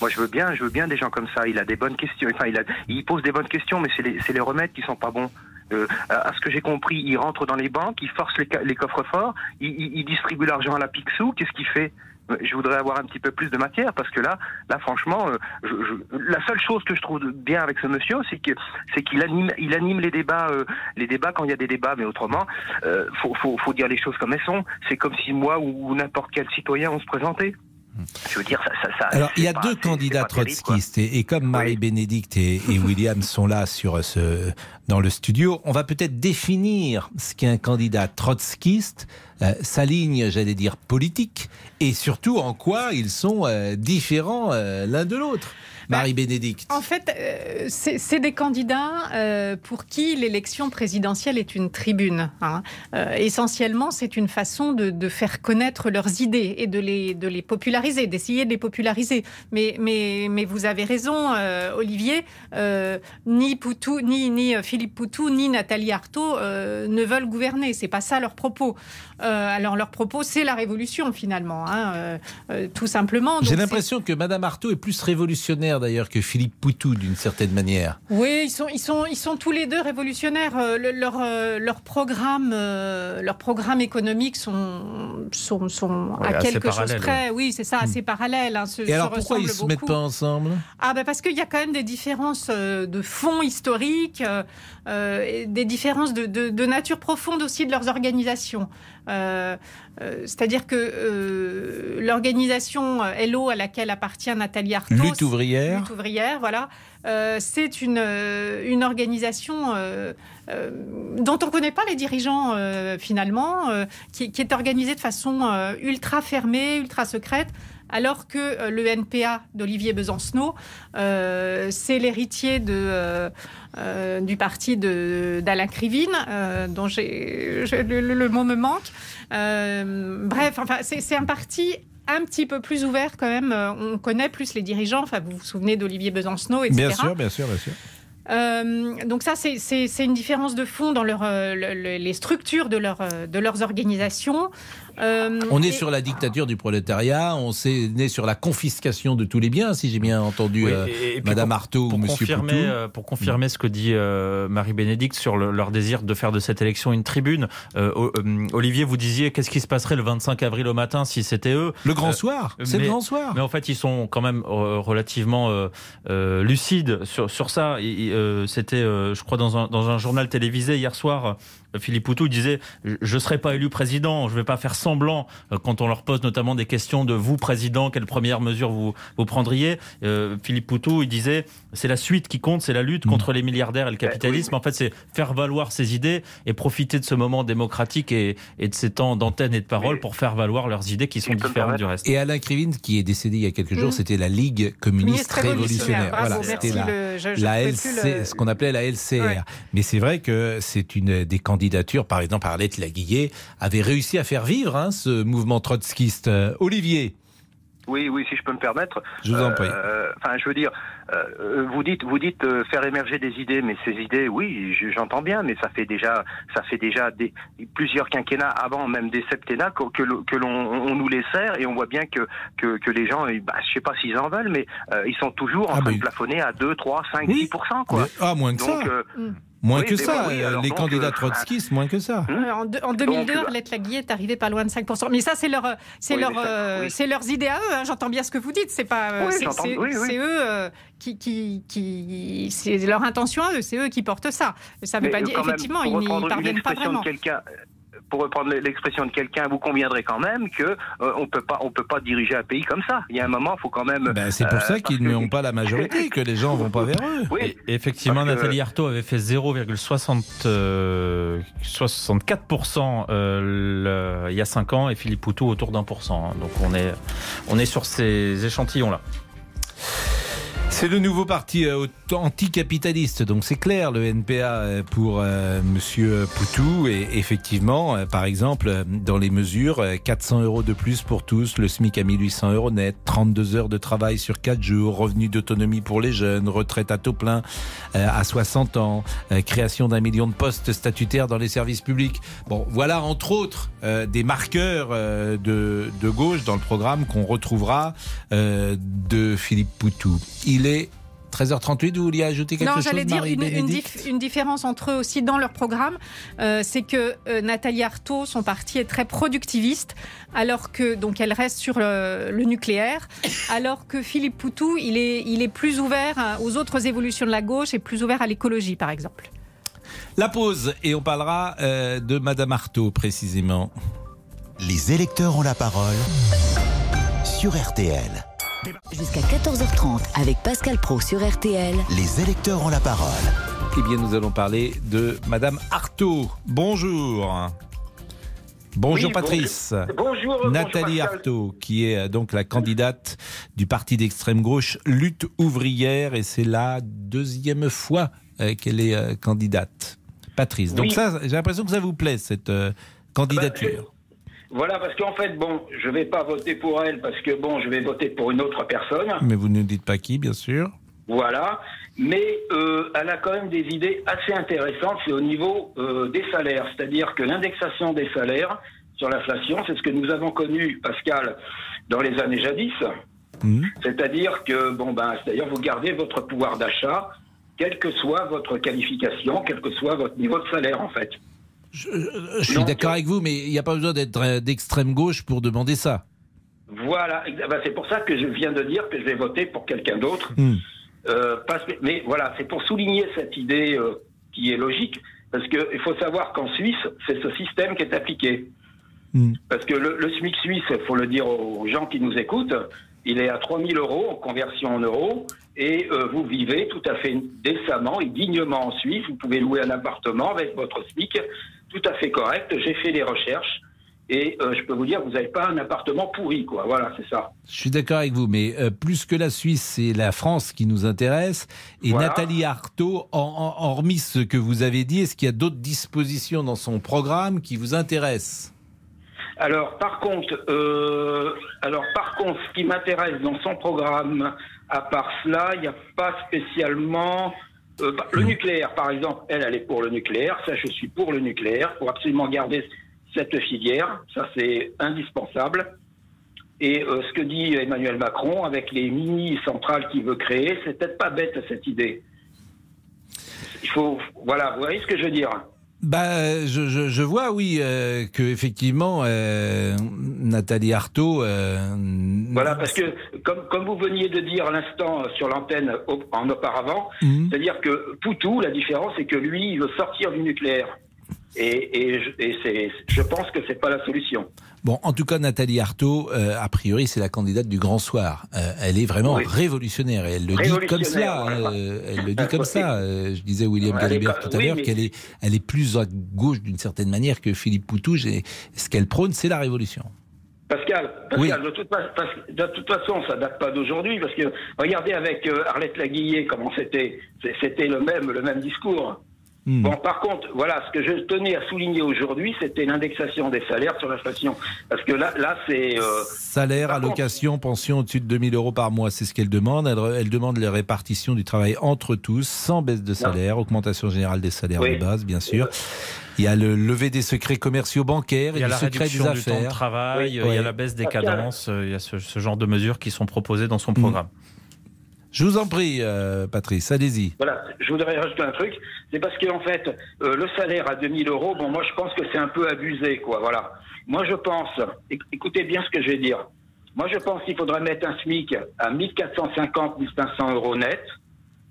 Moi, je veux bien, je veux bien des gens comme ça. Il a des bonnes questions. Enfin, il, a, il pose des bonnes questions, mais c'est les, les remèdes qui sont pas bons. Euh, à ce que j'ai compris, il rentre dans les banques, il force les, les coffres forts, il, il- il distribue l'argent à la Picsou. Qu'est-ce qu'il fait? Je voudrais avoir un petit peu plus de matière parce que là, là, franchement, euh, je, je- la seule chose que je trouve bien avec ce monsieur, c'est que c'est qu'il anime, il anime les débats, euh, les débats quand il y a des débats, mais autrement, euh, faut, faut, faut dire les choses comme elles sont. C'est comme si moi ou n'importe quel citoyen on se présentait. Je veux dire, ça, ça, ça Alors, il y a pas- deux candidats terrible, trotskistes et, et comme Marie-Bénédicte et, et William sont là sur ce, dans le studio, on va peut-être définir ce qu'est un candidat trotskiste, euh, sa ligne, j'allais dire, politique, et surtout en quoi ils sont euh, différents euh, l'un de l'autre. Marie-Bénédicte. En fait, euh, c'est des candidats euh, pour qui l'élection présidentielle est une tribune. hein. Euh, essentiellement, c'est une façon de, de faire connaître leurs idées et de les, de les populariser, d'essayer de les populariser. Mais, mais, mais vous avez raison, Olivier, ni Poutou, ni, ni Philippe Poutou, ni Nathalie Arthaud ne veulent gouverner. C'est pas ça leur propos. Alors leur propos, c'est la révolution finalement, hein, tout simplement. J'ai l'impression que Madame Artaud est plus révolutionnaire d'ailleurs que Philippe Poutou d'une certaine manière. Oui, ils sont, ils sont, ils sont tous les deux révolutionnaires. Euh, le- leur, euh, leur programme, euh, leur programme économique sont, sont, sont Ouais, à quelque chose près. Oui, c'est ça, assez parallèle. hein, se- Et se alors pourquoi ils ressemblent se mettent beaucoup. pas ensemble? Ah ben parce qu'il y a quand même des différences de fond historique, euh, des différences de, de- de nature profonde aussi de leurs organisations. Euh, euh, C'est-à-dire que euh, l'organisation LO à laquelle appartient Nathalie Arthaud, Lutte ouvrière. Lutte ouvrière, voilà, c'est une, une organisation dont on ne connaît pas les dirigeants finalement, qui, qui est organisée de façon ultra fermée, ultra secrète. Alors que le NPA d'Olivier Besancenot, euh, c'est l'héritier de, euh, du parti d'Alain Krivine, euh, dont j'ai, le, le- le mot me manque. Euh, bref, enfin, c'est un parti un petit peu plus ouvert quand même. On connaît plus les dirigeants. Enfin, vous vous souvenez d'Olivier Besancenot, etc. Bien sûr, bien sûr, bien sûr. Euh, donc ça, c'est- une différence de fond dans leur, le- le- les structures de, leur, de leurs organisations. Euh, On est et- sur la dictature du prolétariat, on est né sur la confiscation de tous les biens, si j'ai bien entendu Oui, euh, et- et Madame pour- Artaud ou Monsieur confirmer, Poutou. euh, pour confirmer ce que dit euh, Marie-Bénédicte sur le- leur désir de faire de cette élection une tribune, euh, euh, Olivier, vous disiez qu'est-ce qui se passerait le 25 avril au matin si c'était eux? Le grand Euh, soir, c'est le grand soir. Mais en fait, ils sont quand même euh, relativement euh, euh, lucides sur, sur ça. Euh, c'était, euh, je crois, dans un, dans un journal télévisé hier soir, Philippe Poutou disait Je ne serai pas élu président, je ne vais pas faire semblant euh, quand on leur pose notamment des questions de vous, président, quelle première mesure vous, vous prendriez. Euh, Philippe Poutou, il disait c'est la suite qui compte, c'est la lutte contre les milliardaires et le capitalisme. En fait, c'est faire valoir ses idées et profiter de ce moment démocratique et, et de ces temps d'antenne et de parole pour faire valoir leurs idées qui sont différentes du reste. Et Alain Krivine, qui est décédé il y a quelques jours, Mm. c'était la Ligue communiste révolutionnaire. Voilà, c'était la, le- je- je la LC, le- ce qu'on appelait la LCR. Ouais. Mais c'est vrai que c'est une des candidatures, par exemple, Arlette Laguillet avait réussi à faire vivre hein, ce mouvement trotskiste. Euh, Olivier. Oui, oui, si je peux me permettre. Je vous en prie. Euh, Enfin, je veux dire, euh, vous dites, vous dites euh, faire émerger des idées, mais ces idées, oui, je- j'entends bien, mais ça fait déjà, ça fait déjà des, plusieurs quinquennats avant, même des septennats, que, que l'on- que l'on on nous les sert, et on voit bien que que, que les gens, bah, je sais pas s'ils en veulent, mais euh, ils sont toujours en Ah, train bah, de plafonner à 2, 3, 5, 6 quoi. Mais- ah, moins que Donc, ça. euh, Moins oui, que ça. bon, oui, euh, alors les donc, candidats euh, trotskistes, moins que ça. Euh, En, deux- en 2002, Donc, Arlette Laguillet est arrivée pas loin de 5%. Mais ça, c'est leur, c'est Oui, leur, euh, oui. c'est leurs idées à eux. hein. J'entends bien ce que vous dites. C'est pas, euh, Oui, c'est, eux euh, qui, qui, qui, c'est leur intention à eux. C'est eux qui portent ça. Ça veut Mais, pas euh, dire, effectivement, ils n'y parviennent pas vraiment. Pour reprendre l'expression de quelqu'un, vous conviendrez quand même que euh, on peut pas, on peut pas diriger un pays comme ça. Il y a un moment, il faut quand même. Ben, c'est pour euh, ça qu'ils parce que- n'ont pas la majorité, que les gens vont pas vers eux. Oui. Et effectivement, Nathalie Arthaud avait fait 0,64% euh, 64%, euh, il y a 5 ans et Philippe Poutou autour d'un pour cent. Donc on est, on est sur ces échantillons-là. C'est le nouveau parti euh, anticapitaliste, donc c'est clair le NPA euh, pour euh, Monsieur Poutou et effectivement, euh, par exemple, dans les mesures, euh, 400 euros de plus pour tous, le SMIC à 1800 euros net, 32 heures de travail sur 4 jours, revenu d'autonomie pour les jeunes, retraite à taux plein à 60 ans, création d'un million de postes statutaires dans les services publics. Bon, voilà entre autres des marqueurs de, gauche dans le programme qu'on retrouvera de Philippe Poutou. Est 13h38, vous vouliez ajouter quelque Non, chose j'allais dire une, une Bénédicte dif- une différence entre eux aussi dans leur programme, euh, c'est que euh, Nathalie Arthaud, son parti est très productiviste, alors que donc elle reste sur le, le nucléaire, alors que Philippe Poutou, il est, il est plus ouvert à- aux autres évolutions de la gauche et plus ouvert à l'écologie, par exemple. La pause et on parlera euh, de Madame Artaud précisément. Les électeurs ont la parole sur RTL. Jusqu'à 14h30 avec Pascal Pro sur RTL. Les électeurs ont la parole. Eh bien, nous allons parler de Madame Artaud. Bonjour. Bonjour Oui, Patrice. bonjour. Bonjour, Nathalie. Artaud, qui est euh, donc la candidate du parti d'extrême gauche Lutte ouvrière, et c'est la deuxième fois euh, qu'elle est euh, candidate. Patrice. Donc Oui. ça, j'ai l'impression que ça vous plaît cette euh, candidature. Voilà, parce qu'en fait, bon, je vais pas voter pour elle parce que bon, je vais voter pour une autre personne. Mais vous ne dites pas qui, bien sûr. Voilà. Mais euh, elle a quand même des idées assez intéressantes. C'est au niveau euh, des salaires, c'est-à-dire que l'indexation des salaires sur l'inflation, c'est ce que nous avons connu, Pascal, dans les années jadis. C'est-à-dire que bon ben, c'est-à-dire vous gardez votre pouvoir d'achat, quelle que soit votre qualification, quel que soit votre niveau de salaire, en fait. Je suis d'accord avec vous, mais il n'y a pas besoin d'être euh, d'extrême gauche pour demander ça. Voilà, ben, c'est pour ça que je viens de dire que je vais voter pour quelqu'un d'autre. Hmm. Euh, parce mais voilà, c'est pour souligner cette idée euh, qui est logique, parce qu'il faut savoir qu'en Suisse, c'est ce système qui est appliqué. Hmm. Parce que le, le SMIC suisse, il faut le dire aux gens qui nous écoutent, il est à 3000 euros en conversion en euros, et euh, vous vivez tout à fait décemment et dignement en Suisse. Vous pouvez louer un appartement avec votre SMIC, tout à fait correct. J'ai fait des recherches. Et euh, je peux vous dire, vous n'avez pas un appartement pourri, quoi. Voilà, c'est ça. Je suis d'accord avec vous, mais euh, plus que la Suisse, c'est la France qui nous intéresse. Et Voilà. Nathalie Arthaud, en, en- hormis ce que vous avez dit, est-ce qu'il y a d'autres dispositions dans son programme qui vous intéressent? Alors, par contre, euh, alors par contre, ce qui m'intéresse dans son programme, à part cela, il n'y a pas spécialement euh, bah, le nucléaire, par exemple. Elle, elle est pour le nucléaire. Ça, je suis pour le nucléaire, pour absolument garder cette filière. Ça, c'est indispensable. Et euh, ce que dit Emmanuel Macron avec les mini centrales qu'il veut créer, c'est peut-être pas bête cette idée. Il faut, voilà, vous voyez ce que je veux dire? Bah, je, je- je vois, oui, euh, que effectivement, euh, Nathalie Arthaud. euh, Voilà, parce que comme, comme vous veniez de dire à l'instant sur l'antenne en auparavant, Mhm. c'est-à-dire que Poutou, la différence, c'est que lui, il veut sortir du nucléaire. Et, et, je- et c'est, je pense que c'est pas la solution. Bon, en tout cas, Nathalie Arthaud, euh, a priori, c'est la candidate du Grand Soir. Euh, elle est vraiment Oui. révolutionnaire et elle le dit comme voilà. euh, elle le dit comme ça. Euh, je disais William Galibert tout à oui, l'heure mais- qu'elle est, elle est plus à gauche d'une certaine manière que Philippe Poutou. Et ce qu'elle prône, c'est la révolution. Pascal, Oui. De, toute, fa- pas- de toute façon, ça date pas d'aujourd'hui, parce que regardez avec Arlette Laguillet comment c'était, c'était le même, le même discours. Hmm. Bon, par contre, voilà, ce que je tenais à souligner aujourd'hui, c'était l'indexation des salaires sur l'inflation, parce que là, là, c'est euh, Salaire, allocation, pension au-dessus de 2000 euros par mois, c'est ce qu'elle demande. Elle, elle demande la répartition du travail entre tous, sans baisse de salaire, augmentation générale des salaires Oui. de base, bien sûr. Il y a le lever des secrets commerciaux bancaires Il et y a la des réduction du temps de travail, il y a la baisse des Pascal. cadences, euh, il y a ce, ce genre de mesures qui sont proposées dans son programme. Je vous en prie, euh, Patrice, allez-y. Voilà, je voudrais rajouter un truc. C'est parce qu'en fait, euh, le salaire à 2000 euros, bon, moi, je pense que c'est un peu abusé, quoi. Voilà. Moi, je pense, éc- écoutez bien ce que je vais dire. Moi, je pense qu'il faudrait mettre un SMIC à 1450, 1500 euros net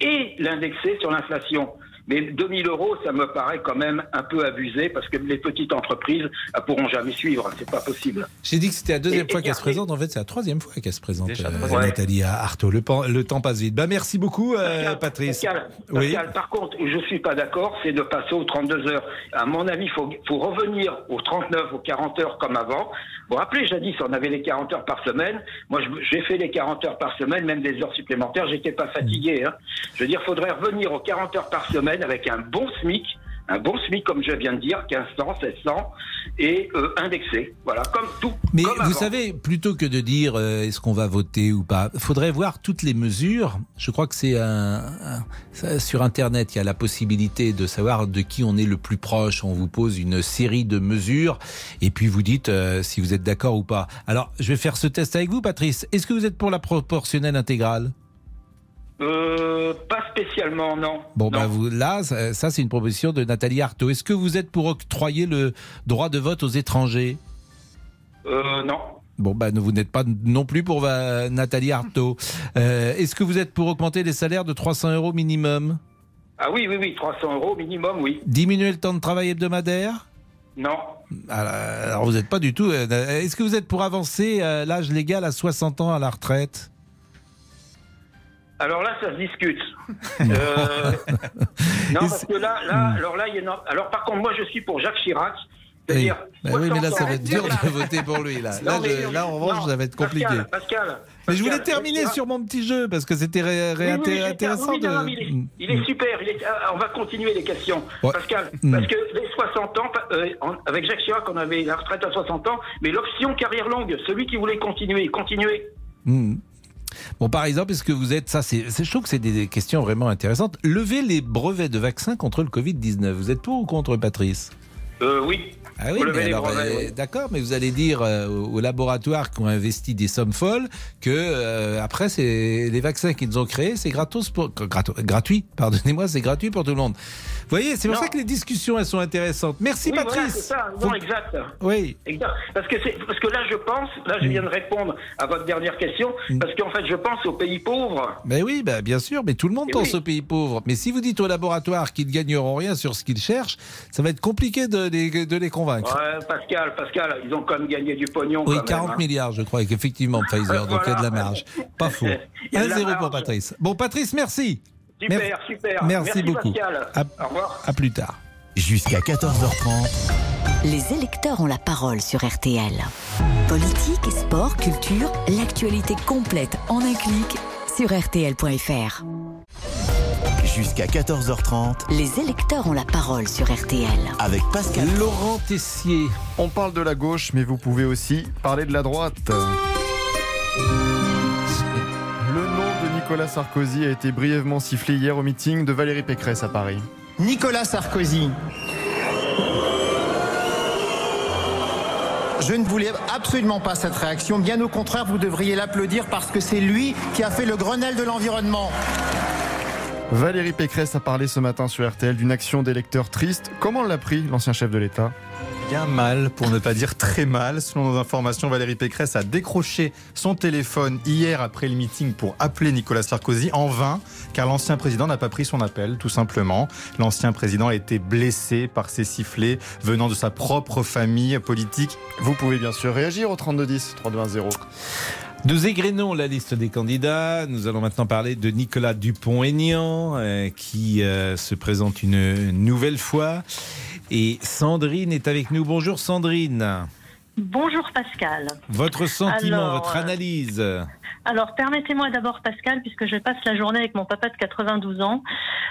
et l'indexer sur l'inflation. Mais 2000 euros, ça me paraît quand même un peu abusé parce que les petites entreprises ne pourront jamais suivre. C'est pas possible. J'ai dit que c'était la deuxième Et- fois qu'elle se présente. En fait, c'est la troisième fois qu'elle se présente, Déjà, euh. Nathalie Arthaud. Le, pan- le temps passe vite. Bah, merci beaucoup, euh, Patrice. Pascal, Oui. Pascal, par contre, où je suis pas d'accord, c'est de passer aux 32 heures. À mon avis, il faut, faut revenir aux 39, aux 40 heures comme avant. Vous vous rappelez, jadis, on avait les 40 heures par semaine. Moi, j'ai fait les 40 heures par semaine, même des heures supplémentaires. J'étais pas fatigué. Hein. Je veux dire, faudrait revenir aux 40 heures par semaine avec un bon SMIC. Un bon SMIC, comme je viens de dire, 1500, 1600, et euh, indexé. Voilà, comme tout. Mais comme vous savez, plutôt que de dire euh, est-ce qu'on va voter ou pas, faudrait voir toutes les mesures. Je crois que c'est un, sur Internet, il y a la possibilité de savoir de qui on est le plus proche. On vous pose une série de mesures et puis vous dites euh, si vous êtes d'accord ou pas. Alors, je vais faire ce test avec vous, Patrice. Est-ce que vous êtes pour la proportionnelle intégrale? Euh, pas spécialement, non. Bon, bah vous, là, ça, ça, c'est une proposition de Nathalie Arthaud. Est-ce que vous êtes pour octroyer le droit de vote aux étrangers? Euh, non. Bon, bah, vous n'êtes pas non plus pour euh, Nathalie Arthaud. Euh, Est-ce que vous êtes pour augmenter les salaires de 300 euros minimum? Ah oui, oui, oui, 300 euros minimum, oui. Diminuer le temps de travail hebdomadaire? Non. alors, vous n'êtes pas du tout. euh, Est-ce que vous êtes pour avancer l'âge légal à 60 ans à la retraite? Alors là, ça se discute. Euh, non, parce que là, là, alors là, il y a une- alors par contre, moi, je suis pour Jacques Chirac. Oui. Bah oui, mais là, 60 ça va être dur de voter pour lui. Là, là, Non, mais- je- là, en revanche, ça va être compliqué. Pascal, Pascal, mais je voulais terminer sur mon petit jeu parce que c'était ré- ré- Oui, oui, oui, intéressant oui, non, de. mais il, est, il est super. il est- ah, on va continuer les questions. Ouais. Pascal, Mm. parce que les 60 ans, euh, avec Jacques Chirac, on avait la retraite à 60 ans, mais l'option carrière longue, celui qui voulait continuer, continuer. Hmm. Bon, par exemple, est-ce que vous êtes, ça, c'est, je trouve que c'est des questions vraiment intéressantes. Lever les brevets de vaccins contre le Covid-19. Vous êtes pour ou contre, Patrice? Euh, oui. Ah oui, mais alors, euh, oui. d'accord, mais vous allez dire euh, aux laboratoires qui ont investi des sommes folles que euh, après, c'est les vaccins qu'ils ont créés, c'est gratos pour, gratuit, pardonnez-moi, c'est gratuit pour tout le monde. Vous voyez, c'est pour Non. ça que les discussions elles sont intéressantes. Merci Oui, voilà, Patrice. c'est ça. Non, exact. Oui. Exact. Parce que, c'est- parce que là, je pense, là, je viens de répondre à votre dernière question, Mm. parce qu'en fait, je pense aux pays pauvres. Ben oui, ben bien sûr, mais tout le monde pense oui. aux pays pauvres. Mais si vous dites aux laboratoires qu'ils ne gagneront rien sur ce qu'ils cherchent, ça va être compliqué de les, de les convaincre. Ouais, Pascal, Pascal, ils ont quand même gagné du pognon. Oui, quand 40 même, hein. milliards, je crois, effectivement, Pfizer. Donc il y a de la marge. Pas faux. Il y a de la 1-0 pour. Patrice. Bon, Patrice, merci. Super, Mer- super. Merci, beaucoup. Pascal. À, Au revoir. à plus tard. Jusqu'à 14h30. Les électeurs ont la parole sur RTL. Politique, sport, culture, l'actualité complète en un clic sur RTL.fr. Jusqu'à 14h30. Les électeurs ont la parole sur RTL. Avec Pascal. Laurent Tessier. On parle de la gauche, mais vous pouvez aussi parler de la droite. Nicolas Sarkozy a été brièvement sifflé hier au meeting de Valérie Pécresse à Paris. Nicolas Sarkozy. Je ne voulais absolument pas cette réaction. Bien au contraire, vous devriez l'applaudir parce que c'est lui qui a fait le Grenelle de l'environnement. Valérie Pécresse a parlé ce matin sur RTL d'une action d'électeurs triste. Comment l'a pris l'ancien chef de l'État? Bien mal, pour ne pas dire très mal. Selon nos informations, Valérie Pécresse a décroché son téléphone hier après le meeting pour appeler Nicolas Sarkozy en vain, car l'ancien président n'a pas pris son appel, tout simplement. L'ancien président a été blessé par ces sifflets venant de sa propre famille politique. Vous pouvez bien sûr réagir au 3210 3210. Nous égrénons la liste des candidats. Nous allons maintenant parler de Nicolas Dupont-Aignan, euh, qui euh, se présente une nouvelle fois. Et Sandrine est avec nous. Bonjour Sandrine. Bonjour Pascal. Votre sentiment, Alors, votre euh, analyse. Alors, permettez-moi d'abord, Pascal, puisque je passe la journée avec mon papa de 92 ans.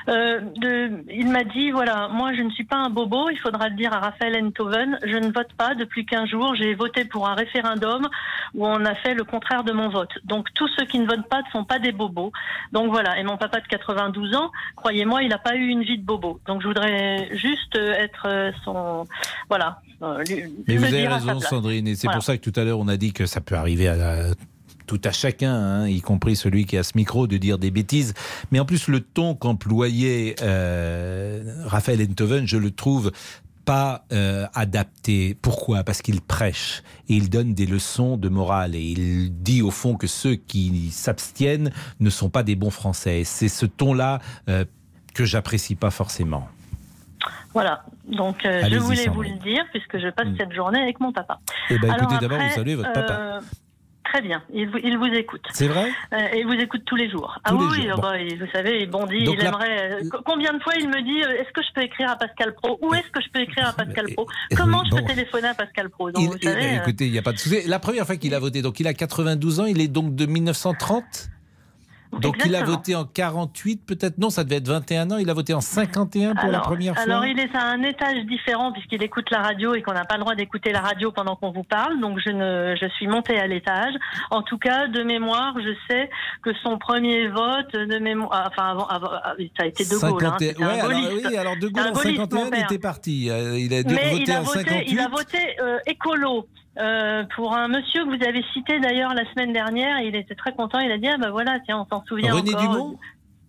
euh, de, il m'a dit, voilà, moi je ne suis pas un bobo, il faudra le dire à Raphaël Enthoven, je ne vote pas depuis 15 jours, j'ai voté pour un référendum où on a fait le contraire de mon vote. Donc tous ceux qui ne votent pas ne sont pas des bobos. Donc voilà, et mon papa de 92 ans, croyez-moi, il n'a pas eu une vie de bobo. Donc je voudrais juste euh, être euh, son... Voilà. lui- Mais vous avez raison. Sandrine. Et c'est Voilà. pour ça que tout à l'heure on a dit que ça peut arriver à... tout à chacun, hein, y compris celui qui a ce micro, de dire des bêtises. Mais en plus, le ton qu'employait euh, Raphaël Enthoven, je le trouve pas euh, adapté. Pourquoi? Parce qu'il prêche et il donne des leçons de morale et il dit au fond que ceux qui s'abstiennent ne sont pas des bons Français. C'est ce ton-là euh, que j'apprécie pas forcément. Voilà, donc euh, je voulais vous le dire puisque je passe Mm. cette journée avec mon papa. Eh ben, écoutez, d'abord, vous saluez votre papa. Très bien, il vous, il vous écoute. C'est vrai Euh, et il vous écoute tous les jours. ah Tous oui, les oui, jours, bon. bah, vous savez, il bondit, Donc il la- aimerait... euh, co- Combien de fois il me dit, euh, est-ce que je peux écrire à Pascal Pro Où est-ce que je peux écrire à Pascal Pro? Comment je bon. peux téléphoner à Pascal Pro? Donc, Il- vous eh savez, euh, écoutez, il n'y a pas de souci. La première fois qu'il a voté, donc il a 92 ans, il est donc de 1930 donc il a voté en 48 peut-être? Non, ça devait être 21 ans. Il a voté en 51 pour la première fois. alors, il est à un étage différent puisqu'il écoute la radio et qu'on n'a pas le droit d'écouter la radio pendant qu'on vous parle. Donc, je ne, je suis montée à l'étage. En tout cas, de mémoire, je sais que son premier vote de mémoire, enfin, avant, avant- ah, ça a été De Gaulle. hein, 51 c'était un ouais, alors, oui, alors De Gaulle en gaulliste, mon 51 il père. était parti. Euh, Il a dû Mais voter il a en voté, 58. il a voté euh, écolo. Euh, pour un monsieur que vous avez cité d'ailleurs la semaine dernière, il était très content. Il a dit ah ben voilà tiens on s'en souvient René encore. Dumont?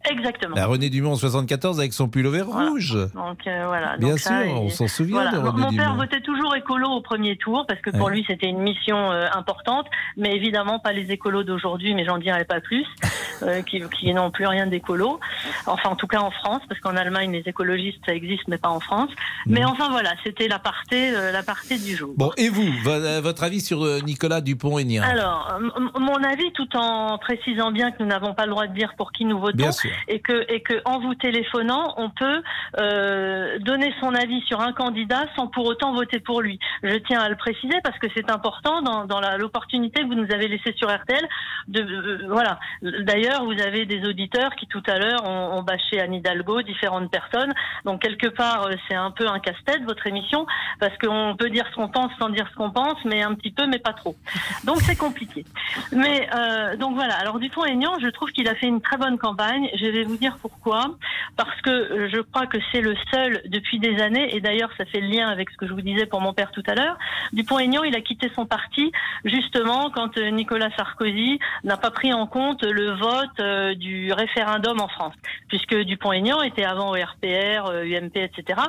Exactement. La René Dumont en 74 avec son pull vert Voilà. rouge. Donc euh, voilà. Bien Donc, ça, sûr, on s'en souvient voilà. de Mon- René Mon père Dumont. votait toujours écolo au premier tour parce que pour Ouais. lui c'était une mission euh, importante, mais évidemment pas les écolos d'aujourd'hui, mais j'en dirai pas plus, euh, qui, qui n'ont plus rien d'écolo. Enfin en tout cas en France, parce qu'en Allemagne les écologistes ça existe, mais pas en France. Mais enfin voilà, c'était la partie, euh, la partie du jour. Bon, et vous, vo- euh, votre avis sur euh, Nicolas Dupont-Aignan? Alors, mon avis, tout en précisant bien que nous n'avons pas le droit de dire pour qui nous votons, Bien sûr. Et que en vous téléphonant, on peut euh, donner son avis sur un candidat sans pour autant voter pour lui. Je tiens à le préciser parce que c'est important dans, l'opportunité que vous nous avez laissée sur RTL. Euh, voilà. D'ailleurs, vous avez des auditeurs qui tout à l'heure ont, bâché Anne Hidalgo, différentes personnes. Donc quelque part, euh, c'est un peu un casse-tête votre émission parce qu'on peut dire ce qu'on pense sans dire ce qu'on pense, mais un petit peu, mais pas trop. Donc c'est compliqué. Mais donc voilà. Alors Dupont-Aignan, je trouve qu'il a fait une très bonne campagne. Je vais vous dire pourquoi. Parce que euh, je crois que c'est le seul depuis des années, et d'ailleurs ça fait le lien avec ce que je vous disais pour mon père tout à l'heure. Dupont-Aignan, il a quitté son parti justement quand euh, Nicolas Sarkozy n'a pas pris en compte le vote euh, du référendum en France, puisque Dupont-Aignan était avant au RPR, euh, UMP, etc.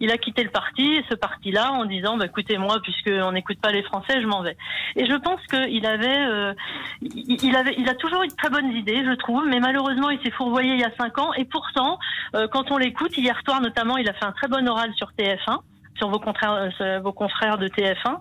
Il a quitté le parti, ce parti-là, en disant, bah, écoutez, moi, puisqu'on n'écoute pas les Français, je m'en vais. Et je pense qu'il avait, euh, il avait, il a toujours eu de très bonnes idées, je trouve, mais malheureusement, il s'est fourvoyé il y a cinq ans. Et pourtant, euh, quand on l'écoute, hier soir notamment, il a fait un très bon oral sur TF1 sur vos, confrères, euh, vos confrères de TF1.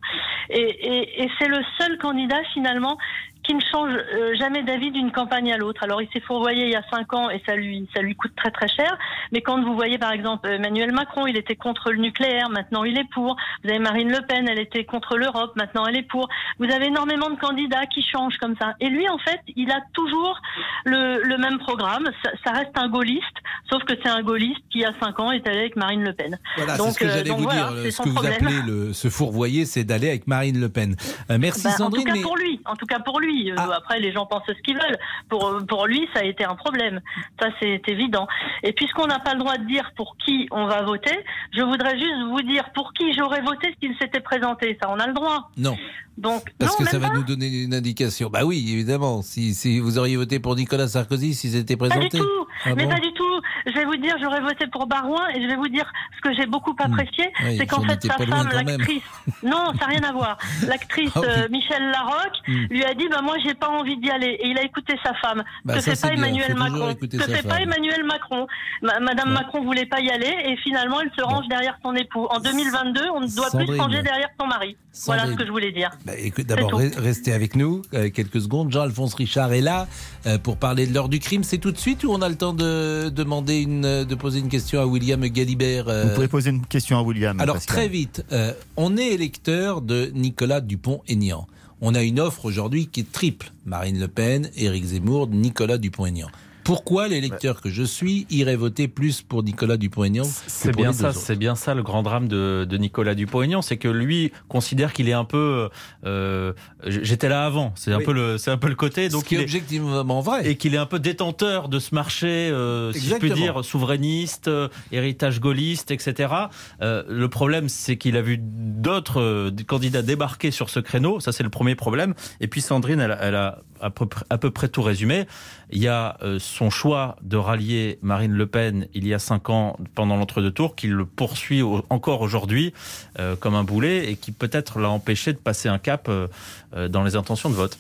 Et, et, et c'est le seul candidat finalement qui ne change euh, jamais d'avis d'une campagne à l'autre. Alors il s'est fourvoyé il y a cinq ans et ça lui ça lui coûte très très cher. Mais quand vous voyez par exemple Emmanuel Macron, il était contre le nucléaire, maintenant il est pour. Vous avez Marine Le Pen, elle était contre l'Europe, maintenant elle est pour. Vous avez énormément de candidats qui changent comme ça. Et lui en fait, il a toujours le, le même programme. Ça, ça reste un gaulliste, sauf que c'est un gaulliste qui il y a cinq ans est allé avec Marine Le Pen. Voilà, Donc, ce que euh, j'allais vous voilà, dire. c'est Ce que vous problème. appelez le, se fourvoyer, c'est d'aller avec Marine Le Pen. Euh, merci Bah, en tout Sandrine. cas mais- pour lui, en tout cas pour lui. Euh, Après, les gens pensent ce qu'ils veulent. Pour pour lui, ça a été un problème. Ça, c'est évident. Et puisqu'on n'a pas le droit de dire pour qui on va voter, je voudrais juste vous dire pour qui j'aurais voté s'il s'était présenté. Ça, on a le droit. Non. Donc, Parce non, que ça va pas. nous donner une indication. Bah oui, évidemment. Si, si vous auriez voté pour Nicolas Sarkozy, s'ils étaient Pas du tout, Ah mais bon pas du tout. Je vais vous dire, j'aurais voté pour Barouin et je vais vous dire ce que j'ai beaucoup apprécié, Oui, c'est qu'en fait sa femme, l'actrice, non, ça n'a rien à voir. L'actrice Ah oui. euh, Michel Larocque Hmm. lui a dit, bah moi j'ai pas envie d'y aller et il a écouté sa femme. Bah, que c'est pas. Emmanuel Macron. Que fait pas. Emmanuel Macron. Ma- Madame Macron voulait pas y aller et finalement elle se range derrière son époux. En 2022, on ne doit plus se ranger derrière son mari. Voilà ce que je voulais dire. Bah, écoute, C'est d'abord, restez avec nous euh, quelques secondes. Jean-Alphonse Richard est là euh, pour parler de l'heure du crime. C'est tout de suite ou on a le temps de demander une, euh, de poser une question à William Galibert euh, Vous pouvez poser une question à William. Alors Pascal. très vite, euh, on est électeur de Nicolas Dupont-Aignan. On a une offre aujourd'hui qui est triple. Marine Le Pen, Éric Zemmour, Nicolas Dupont-Aignan. Pourquoi l'électeur que je suis irait voter plus pour Nicolas Dupont-Aignan que C'est bien ça, c'est bien ça le grand drame de, de Nicolas Dupont-Aignan, c'est que lui considère qu'il est un peu. euh, J'étais là avant, c'est un Oui. peu le, c'est un peu le côté. Donc Ce qui est objectivement vrai. Et qu'il est un peu détenteur de ce marché, euh, si je puis dire, souverainiste, euh, héritage gaulliste, etc. Euh, le problème, c'est qu'il a vu d'autres euh, candidats débarquer sur ce créneau. Ça, c'est le premier problème. Et puis Sandrine, elle, a- elle a à peu, près, à peu près tout résumé. Il y a euh, son choix de rallier Marine Le Pen il y a cinq ans pendant l'entre-deux tours, qui le poursuit encore aujourd'hui euh, comme un boulet et qui peut-être l'a empêché de passer un cap euh, euh, dans les intentions de vote.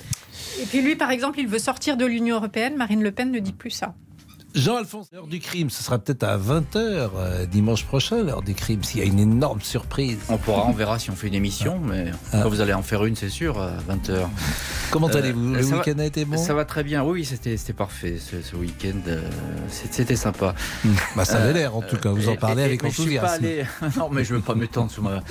Et puis lui, par exemple, il veut sortir de l'Union européenne. Marine Le Pen ne dit plus ça. Jean-Alphonse, l'heure du crime, ce sera peut-être à 20h dimanche prochain, l'heure du crime, s'il y a une énorme surprise. On pourra, on verra si on fait une émission, mais quand vous allez en faire une, c'est sûr, à 20h. Ah. Comment allez-vous? Le week-end a été bon? Ça va très bien, oui, c'était parfait ce, ce week-end, euh, c'était sympa. Bah, ça avait l'air, en tout cas, vous en parlez et- avec enthousiasme. Non, mais je ne veux pas m'étendre sur ma,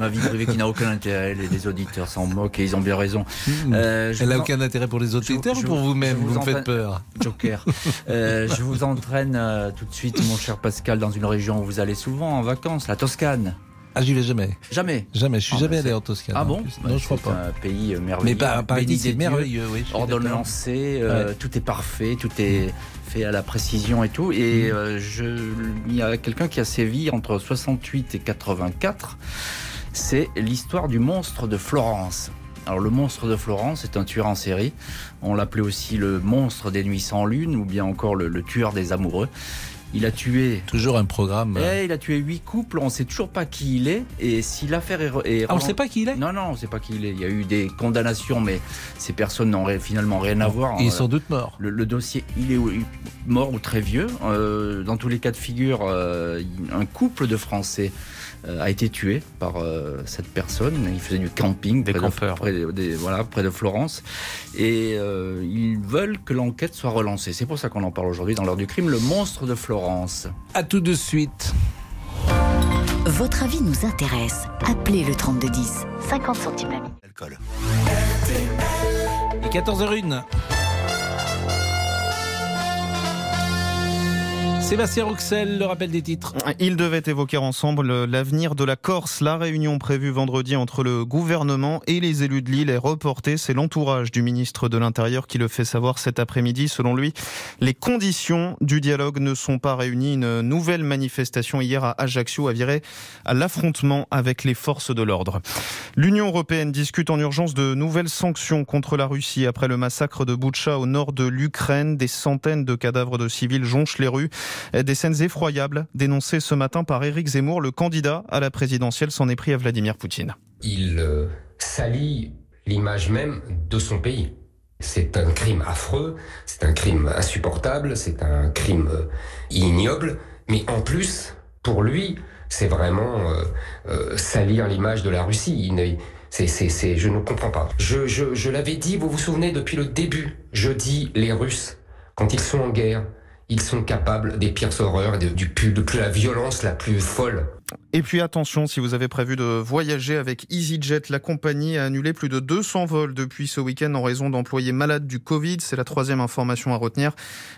ma vie privée qui n'a aucun intérêt, les, les auditeurs s'en moquent et ils ont bien raison. Euh, je Elle n'a vous aucun intérêt pour les auditeurs je- ou pour vous-même je? Vous me faites peur. Joker. Euh, je vous entraîne euh, tout de suite, mon cher Pascal, dans une région où vous allez souvent en vacances, la Toscane. Ah, j'y vais jamais. Jamais. Jamais, je suis Ah, jamais bah, allé c'est- en Toscane. Ah bon. Bah, Non, je crois c'est pas. un pays euh, merveilleux. Mais par- c'est merveilleux, oui, je Ordonnancé, euh, Ouais. tout est parfait, tout est fait à la précision et tout. Et Mm. euh, je, il y a quelqu'un qui a sévi entre 68 et 84. C'est l'histoire du monstre de Florence. Alors le monstre de Florence est un tueur en série. On l'appelait aussi le monstre des nuits sans lune ou bien encore le, le tueur des amoureux. Il a tué. Toujours un programme. Eh, il a tué huit couples. On ne sait toujours pas qui il est. Et si l'affaire est, Ah, on sait pas qui il est Non, non, on ne sait pas qui il est. Il y a eu des condamnations, mais ces personnes n'ont finalement rien à voir. Il est Euh, sans doute mort. Le, le dossier, il est mort ou très vieux. Euh, dans tous les cas de figure, euh, un couple de Français euh, a été tué par euh, cette personne. Il faisait du camping Des près, campeurs. de, près, de- des- voilà, près de Florence. Et euh, ils veulent que l'enquête soit relancée. C'est pour ça qu'on en parle aujourd'hui dans l'heure du crime, le monstre de Florence. À tout de suite. Votre avis nous intéresse. Appelez le 3210. 50 centimes la minute. Alcool. Et 14h01. Sébastien Rouxel, le rappel des titres. Ils devaient évoquer ensemble l'avenir de la Corse. La réunion prévue vendredi entre le gouvernement et les élus de l'île est reportée. C'est l'entourage du ministre de l'Intérieur qui le fait savoir cet après-midi. Selon lui, les conditions du dialogue ne sont pas réunies. Une nouvelle manifestation hier à Ajaccio a viré à l'affrontement avec les forces de l'ordre. L'Union européenne discute en urgence de nouvelles sanctions contre la Russie après le massacre de Boutcha au nord de l'Ukraine. Des centaines de cadavres de civils jonchent les rues. Des scènes effroyables dénoncées ce matin par Éric Zemmour, le candidat à la présidentielle, s'en est pris à Vladimir Poutine. Il euh, salit l'image même de son pays. C'est un crime affreux, c'est un crime insupportable, c'est un crime euh, ignoble, mais en plus, pour lui, c'est vraiment euh, euh, salir l'image de la Russie. C'est, c'est, c'est, je ne comprends pas. Je l'avais dit, vous vous souvenez, depuis le début, je dis les Russes, quand ils sont en guerre, ils sont capables des pires horreurs, de, du de la violence la plus folle. Et puis attention, si vous avez prévu de voyager avec EasyJet, la compagnie a annulé plus de 200 vols depuis ce week-end en raison d'employés malades du Covid. C'est la troisième information à retenir.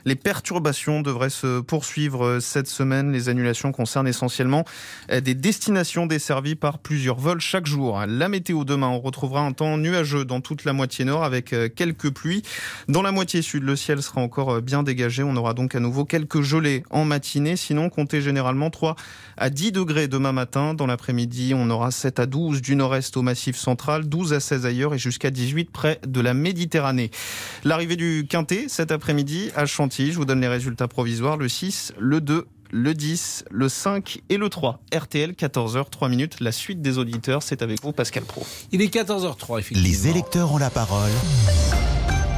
Les perturbations devraient se poursuivre cette semaine. Les annulations concernent essentiellement des destinations desservies par plusieurs vols chaque jour. La météo demain, on retrouvera un temps nuageux dans toute la moitié nord avec quelques pluies. Dans la moitié sud, le ciel sera encore bien dégagé. On aura donc à nouveau quelques gelées en matinée. Sinon, comptez généralement 3 à 10 degrés degrés demain matin. Dans l'après-midi, on aura 7 à 12 du nord-est au massif central, 12 à 16 ailleurs et jusqu'à 18 près de la Méditerranée. L'arrivée du Quintet cet après-midi à Chantilly. Je vous donne les résultats provisoires. Le 6, le 2, le 10, le 5 et le 3. RTL, 14h, 3 minutes. La suite des auditeurs, c'est avec vous, Pascal Pro. Il est 14h03, effectivement. Les électeurs ont la parole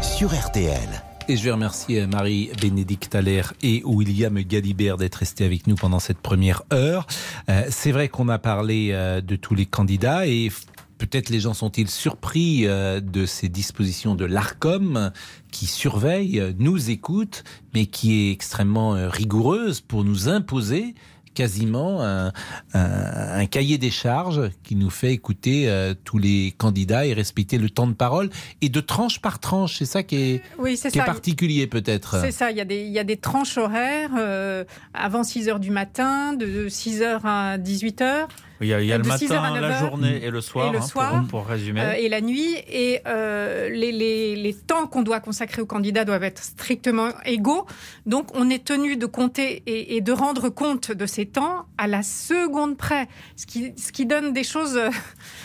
sur RTL. Et je vais remercier Marie-Bénédicte Allaire et William Galibert d'être restés avec nous pendant cette première heure. Euh, c'est vrai qu'on a parlé euh, de tous les candidats et peut-être les gens sont-ils surpris euh, de ces dispositions de l'ARCOM qui surveille, euh, nous écoute, mais qui est extrêmement euh, rigoureuse pour nous imposer quasiment un, un- un cahier des charges qui nous fait écouter euh, tous les candidats et respecter le temps de parole et de tranche par tranche. C'est ça qui est, Oui, qui est particulier peut-être. C'est ça, il y, a des, il y a des tranches horaires euh, avant 6 heures du matin, de 6 heures à 18 heures. Il y a, il y a le De 6 heures à matin, 9 la journée et le soir, Et le hein, pour- soir, pour, résumer. euh, et la nuit. Et euh, les, les- les temps qu'on doit consacrer aux candidats doivent être strictement égaux. Donc on est tenu de compter et, et de rendre compte de ces temps à la seconde près, ce qui, ce qui donne des choses euh,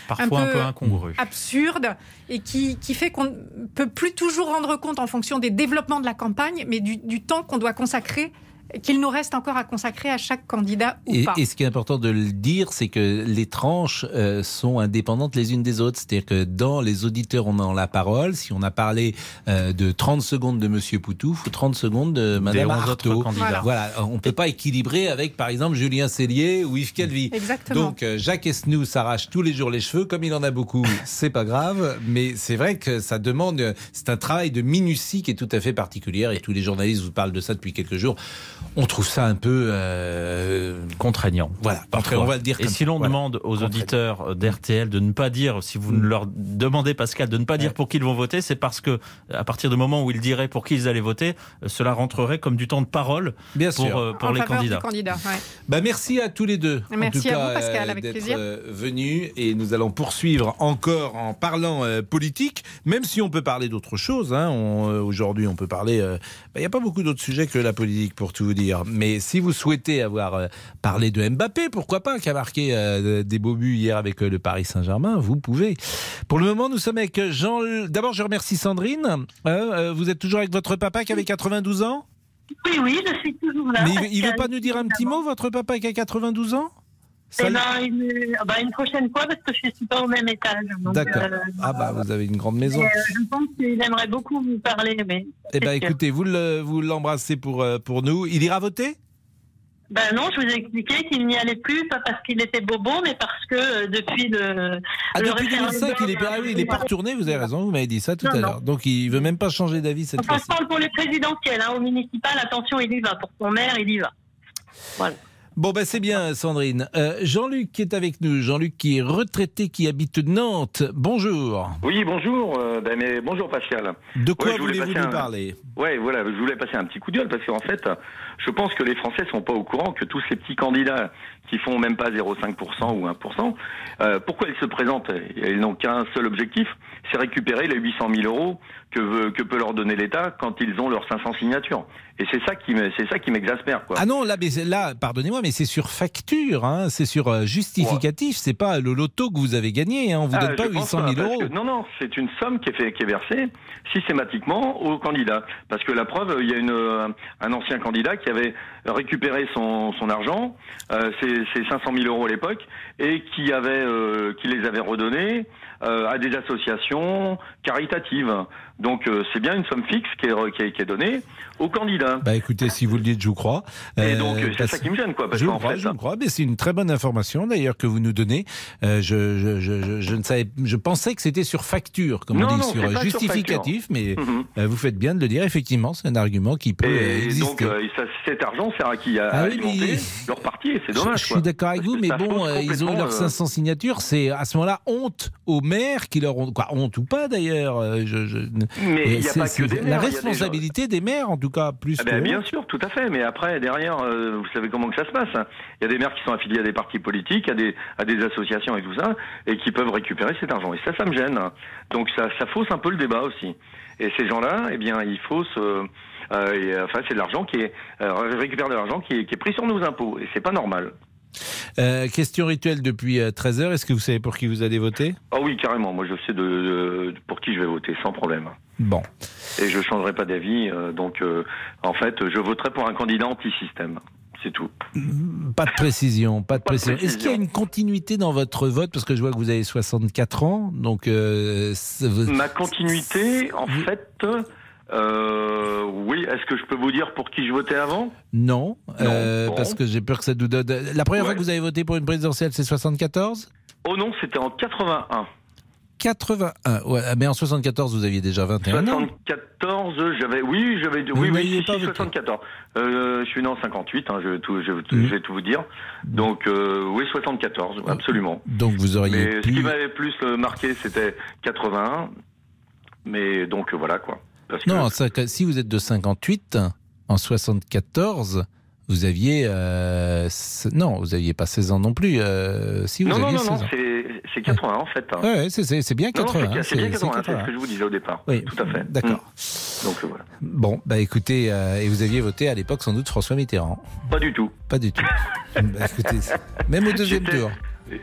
Parfois un peu incongrues. absurdes et qui, qui fait qu'on ne peut plus toujours rendre compte en fonction des développements de la campagne, mais du, du temps qu'on doit consacrer, qu'il nous reste encore à consacrer à chaque candidat ou Et, pas. et ce qui est important de le dire, c'est que les tranches euh, sont indépendantes les unes des autres. C'est-à-dire que dans les auditeurs, on a la parole. Si on a parlé euh, de 30 secondes de Monsieur Poutouf ou 30 secondes de Madame 11 autres Artaud. candidats. Voilà. on peut pas équilibrer avec, par exemple, Julien Cellier ou Yves Calvi. Exactement. Donc euh, Jacques Esnou s'arrache tous les jours les cheveux, comme il en a beaucoup. c'est pas grave, mais c'est vrai que ça demande, c'est un travail de minutie qui est tout à fait particulière. Et tous les journalistes vous parlent de ça depuis quelques jours. On trouve ça un peu euh, contraignant. Voilà. Parfois. on va le dire. Et si l'on voilà. demande aux auditeurs d'RTL de ne pas dire, si vous ne leur demandez Pascal de ne pas dire pour qui ils vont voter, c'est parce que à partir du moment où ils diraient pour qui ils allaient voter, euh, cela rentrerait comme du temps de parole Bien pour, sûr. euh, pour en les candidats. du candidat. ouais. Bah merci à tous les deux. en Merci tout à cas, vous, Pascal, avec d'être, plaisir. venus et nous allons poursuivre encore en parlant euh, politique, même si on peut parler d'autre chose. hein. Euh, Aujourd'hui, on peut parler. euh, bah, Il n'y a pas beaucoup d'autres sujets que la politique, pour tout vous dire. Mais si vous souhaitez avoir euh, parlé de Mbappé, pourquoi pas, qui a marqué euh, des beaux buts hier avec euh, le Paris Saint-Germain, vous pouvez. Pour le moment, nous sommes avec Jean. D'abord, je remercie Sandrine. Vous êtes toujours avec votre papa qui avait 92 ans? Oui, oui, je suis toujours là. Mais il- il veut pas nous dire un petit mot, votre papa qui a 92 ans? Eh ben, une, bah, une prochaine fois, parce que je ne suis pas au même étage. D'accord. euh, Ah bah vous avez une grande maison. mais, euh, je pense qu'il aimerait beaucoup vous parler, mais. Eh ben écoutez, vous le- vous l'embrassez pour euh, pour nous. Il ira voter? Ben non, je vous ai expliqué qu'il n'y allait plus, pas parce qu'il était bobo, mais parce que euh, depuis le. Ah le depuis référendum- 2005, il est pas ah il est pas retourné. Vous avez raison, vous m'avez dit ça tout Non, à l'heure. Donc il veut même pas changer d'avis cette Enfin, fois-ci. je parle pour les présidentielles, hein, au municipal, attention, il y va. Pour son maire, il y va. Voilà. Bon ben c'est bien Sandrine. Euh, Jean-Luc qui est avec nous. Jean-Luc qui est retraité, qui habite Nantes. Bonjour. Oui, bonjour. euh, ben, mais bonjour Pascal. De quoi Ouais, je voulais voulez-vous nous un- parler? Ouais, voilà, je voulais passer un petit coup de gueule parce qu'en fait, je pense que les Français sont pas au courant que tous ces petits candidats qui font même pas 0,5% ou 1%, euh, pourquoi ils se présentent? Ils n'ont qu'un seul objectif, c'est récupérer les 800 000 euros que, veut- que peut leur donner l'État quand ils ont leurs 500 signatures. Et c'est ça qui c'est ça qui m'exaspère, quoi. Ah non, là, mais là, pardonnez-moi, mais c'est sur facture, hein, c'est sur euh, justificatif, c'est pas le loto que vous avez gagné, hein, on vous Ah, donne pas je pense 800 000 parce euros. que- non, non, c'est une somme qui est, fait, qui est versée systématiquement aux candidats. Parce que la preuve, il y a une, euh, un ancien candidat qui avait récupéré son, argent, euh, ses, ses 500 000 euros à l'époque, et qui, avait, euh, qui les avait redonnés euh, à des associations caritatives. Donc euh, c'est bien une somme fixe qui est, qui est, qui est donnée aux candidats. Bah écoutez, si vous le dites, je vous crois. Et Euh, donc c'est ça qui me gêne, quoi. Parce je vous qu'en crois, fait, je vous crois. Mais c'est une très bonne information d'ailleurs que vous nous donnez. Euh, je, je, je, je, je ne savais, je pensais que c'était sur facture, comme Non, on dit, non, sur justificatif, mais Mhm. vous faites bien de le dire. Effectivement, c'est un argument qui peut Et exister. donc, ça- cet argent sert à qui? À Ah oui, alimenter mais- leur parti, c'est dommage. Je, suis d'accord avec vous, mais bon, ils ont leurs euh, 500 signatures. C'est à ce moment-là honte aux maires qui leur ont quoi honte ou pas d'ailleurs. je- Mais il y a pas que des la maires, il y a des responsabilité des maires, en tout cas, plus Ah que ben, bien sûr, tout à fait. Mais après, derrière, euh, vous savez comment que ça se passe. hein. Il y a des maires qui sont affiliés à des partis politiques, à des, à des associations et tout ça, et qui peuvent récupérer cet argent. Et ça, ça me gêne. Donc ça, ça fausse un peu le débat aussi. Et ces gens-là, eh bien, ils faussent. euh, euh, et, euh, enfin, c'est de l'argent qui est euh, récupère de l'argent qui est, qui est pris sur nos impôts. Et c'est pas normal. Euh, question rituelle depuis 13h. Est-ce que vous savez pour qui vous allez voter? Ah oui, carrément. Moi, je sais de, de- pour qui je vais voter, sans problème. Bon. Et je changerai pas d'avis. euh, donc, euh, en fait, je voterai pour un candidat anti-système. C'est tout. Pas de précision, pas de Pas précision. Est-ce qu'il y a une continuité dans votre vote? Parce que je vois que vous avez 64 ans, donc... euh, Ma continuité, en fait, euh, oui. Est-ce que je peux vous dire pour qui je votais avant? Non, euh, bon. parce que j'ai peur que ça nous donne... La première fois que vous avez voté pour une présidentielle, c'est 74 Oh non, c'était en 81. 81, ouais, mais en 74, vous aviez déjà 21 ans. 74, j'avais, oui, j'avais, oui, oui, n'aviez si, pas si, voté. 74. Euh, je suis né en 58, hein, je, vais tout, je, vais tout- Mhm. je vais tout vous dire. Donc, euh, oui, 74, absolument. Donc vous auriez Mais ce qui m'avait plus marqué, c'était 81. Mais donc, voilà, quoi. Parce que- Non, ça- si vous êtes de 58, en 74, vous aviez... euh, non, vous aviez pas 16 ans non plus. euh, si, vous non, non, aviez non, 16 non, ans. c'est, c'est 80, en fait. hein. Ouais, c'est- bien Non, non, 80. c'est, c'est bien c'est- 80, c'est ce que je vous disais au départ. Oui, Tout à fait. D'accord. Mm. Donc, euh, voilà. Bon, bah écoutez, euh, et vous aviez voté à l'époque sans doute François Mitterrand Pas du tout. Pas du tout. Bah, écoutez, même au deuxième tour.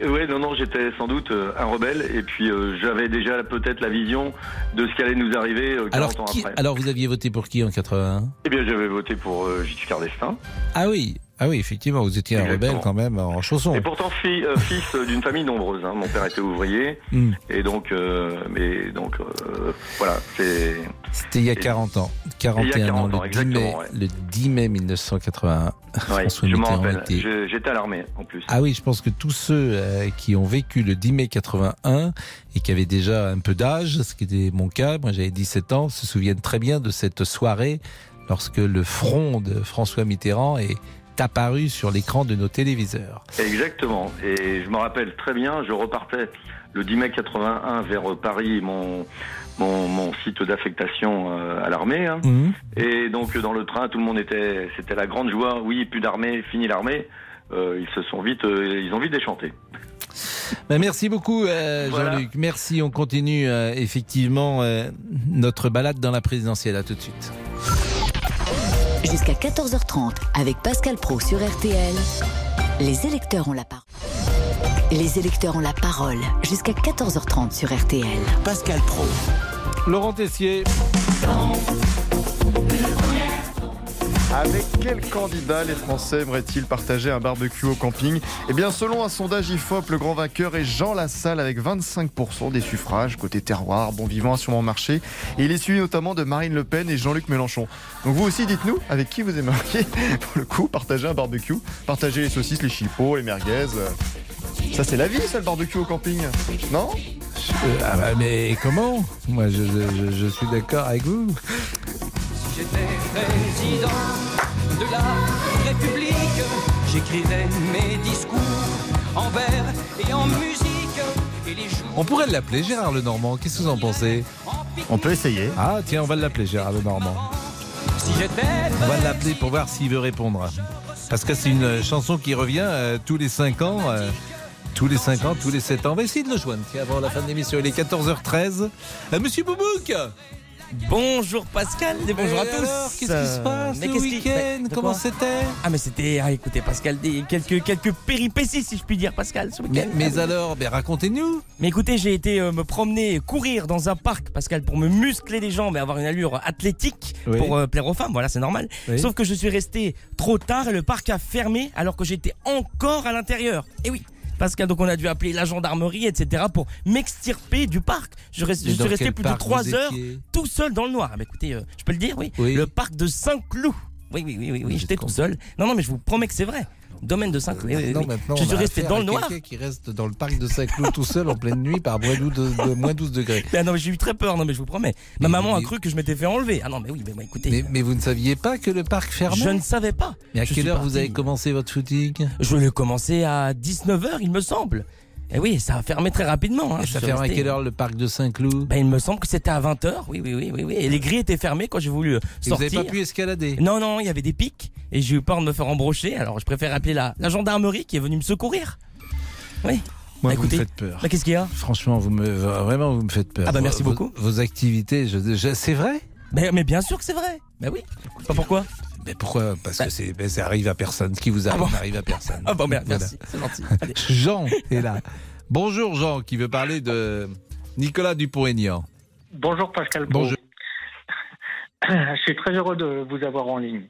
Euh, Ouais, non, non, j'étais sans doute euh, un rebelle et puis euh, j'avais déjà peut-être la vision de ce qui allait nous arriver euh, 40 Alors, ans qui- après. alors vous aviez voté pour qui en 81 Eh bien, j'avais voté pour euh, Giscard d'Estaing. Ah oui, ah oui, effectivement, vous étiez un rebelle quand même en chaussons. Et pourtant, fi- euh, fils d'une famille nombreuse. hein. Mon père était ouvrier. Hmm. Et donc, euh, mais donc, euh, voilà, c'est. C'était il y a 40 ans. 41 Il y a 40 ans, ans, le 10 mai, ouais. le 10 mai 1981. Ouais, François je m'en Mitterrand rappelle. était- Je- J'étais à l'armée, en plus. Ah oui, je pense que tous ceux qui ont vécu le 10 mai 81 et qui avaient déjà un peu d'âge, ce qui était mon cas, moi j'avais 17 ans, se souviennent très bien de cette soirée lorsque le front de François Mitterrand est apparu sur l'écran de nos téléviseurs. Exactement. Et je me rappelle très bien, je repartais le 10 mai 81 vers Paris, mon, mon, mon site d'affectation euh, à l'armée. hein. Mhm. Et donc dans le train, tout le monde était, c'était la grande joie. Oui, plus d'armée, fini l'armée. Euh, ils se sont vite, euh, ils ont vite déchanté. Ben, merci beaucoup euh, Voilà. Jean-Luc. Merci, on continue effectivement notre balade dans la présidentielle. À tout de suite. Jusqu'à 14h30 avec Pascal Pro sur RTL. Les électeurs ont la parole. Les électeurs ont la parole jusqu'à 14h30 sur RTL. Pascal Pro. Laurent Tessier. Avec quel candidat les Français aimeraient-ils partager un barbecue au camping Eh bien, selon un sondage IFOP, le grand vainqueur est Jean Lassalle avec 25% des suffrages. Côté terroir, bon vivant a sûrement marché. Et il est suivi notamment de Marine Le Pen et Jean-Luc Mélenchon. Donc vous aussi, dites-nous avec qui vous aimeriez, pour le coup, partager un barbecue? Partager les saucisses, les chipos, les merguez. euh. Ça, c'est la vie, ça, le barbecue au camping Non? Euh, ah bah, mais comment? Moi, je suis d'accord avec vous. J'étais président de la République, j'écrivais mes discours en vers et en musique. Et les jours On pourrait l'appeler Gérard Lenormand. Qu'est-ce que vous en pensez On peut essayer. Ah, tiens, on va l'appeler Gérard Lenormand. si On va l'appeler pour voir s'il veut répondre. Parce que c'est une chanson qui revient euh, tous les 5 ans. euh, tous les 5 ans, tous les 7 ans. On va essayer de le joindre. Tiens, avant la fin de l'émission, il est 14h13. Euh, Monsieur Boubouk Bonjour Pascal et bonjour à tous. qu'est-ce qui se passe Mais qui- week-end Comment c'était Ah mais c'était, ah, écoutez Pascal, des, quelques quelques péripéties si je puis dire Pascal ce week-end. Mais, mais alors, ben, racontez-nous. Mais écoutez, j'ai été euh, me promener, courir dans un parc, Pascal, pour me muscler les jambes et avoir une allure athlétique Oui. pour euh, plaire aux femmes. Voilà, c'est normal. Oui. Sauf que je suis resté trop tard et le parc a fermé alors que j'étais encore à l'intérieur. Et oui. Pascal, donc on a dû appeler la gendarmerie, etc. pour m'extirper du parc. Je, reste- Mais je dans suis resté plus de parc trois vous heures étiez? tout seul dans le noir. Ah, bah, écoutez, euh, je peux le dire, oui. Oui. Le parc de Saint-Cloud. Oui, oui, oui, oui, oui, j'étais tout seul. Non, non, mais je vous promets que c'est vrai. Domaine de Saint-Cloud. oui, oui, Non, oui. maintenant, je suis resté dans le noir. qui reste dans le parc de Saint-Cloud tout seul en pleine nuit par moins 12, de, moins 12 degrés. Ah non, mais j'ai eu très peur, non, mais je vous promets. Ma maman a cru que je m'étais fait enlever. Ah non, mais oui, mais, bah, écoutez. Mais, mais vous ne saviez pas que le parc fermait? Je ne savais pas. Mais à Je quelle heure vous avez commencé votre footing Je l'ai commencé à 19h, il me semble. Et oui, ça a fermé très rapidement. hein. Et ça ferme à quelle heure le parc de Saint-Cloud? Ben, il me semble que c'était à 20h. Oui, oui, oui, oui, oui. Et les grilles étaient fermées quand j'ai voulu euh, Et vous sortir. n'avez pas pu escalader? Non, non, il y avait des pics et j'ai eu peur de me faire embrocher. Alors je préfère appeler la, la gendarmerie qui est venue me secourir. Oui. Moi, Bah, vous écoutez, me faites peur. bah, qu'est-ce qu'il y a? Franchement, vous me, vraiment, vous me faites peur. Ah bah, merci Vos- beaucoup. Vos activités, je, je- c'est vrai? Mais, mais bien sûr que c'est vrai. Ben oui. Pas pourquoi? Mais pourquoi Parce que c'est, ben, ça arrive à personne. Ce qui vous arrive Ah bon n'arrive à personne. Ah bon, Voilà. merci, c'est gentil. Allez. Jean est là. Bonjour Jean, qui veut parler de Nicolas Dupont-Aignan. Bonjour Pascal. Bonjour. Je suis très heureux de vous avoir en ligne.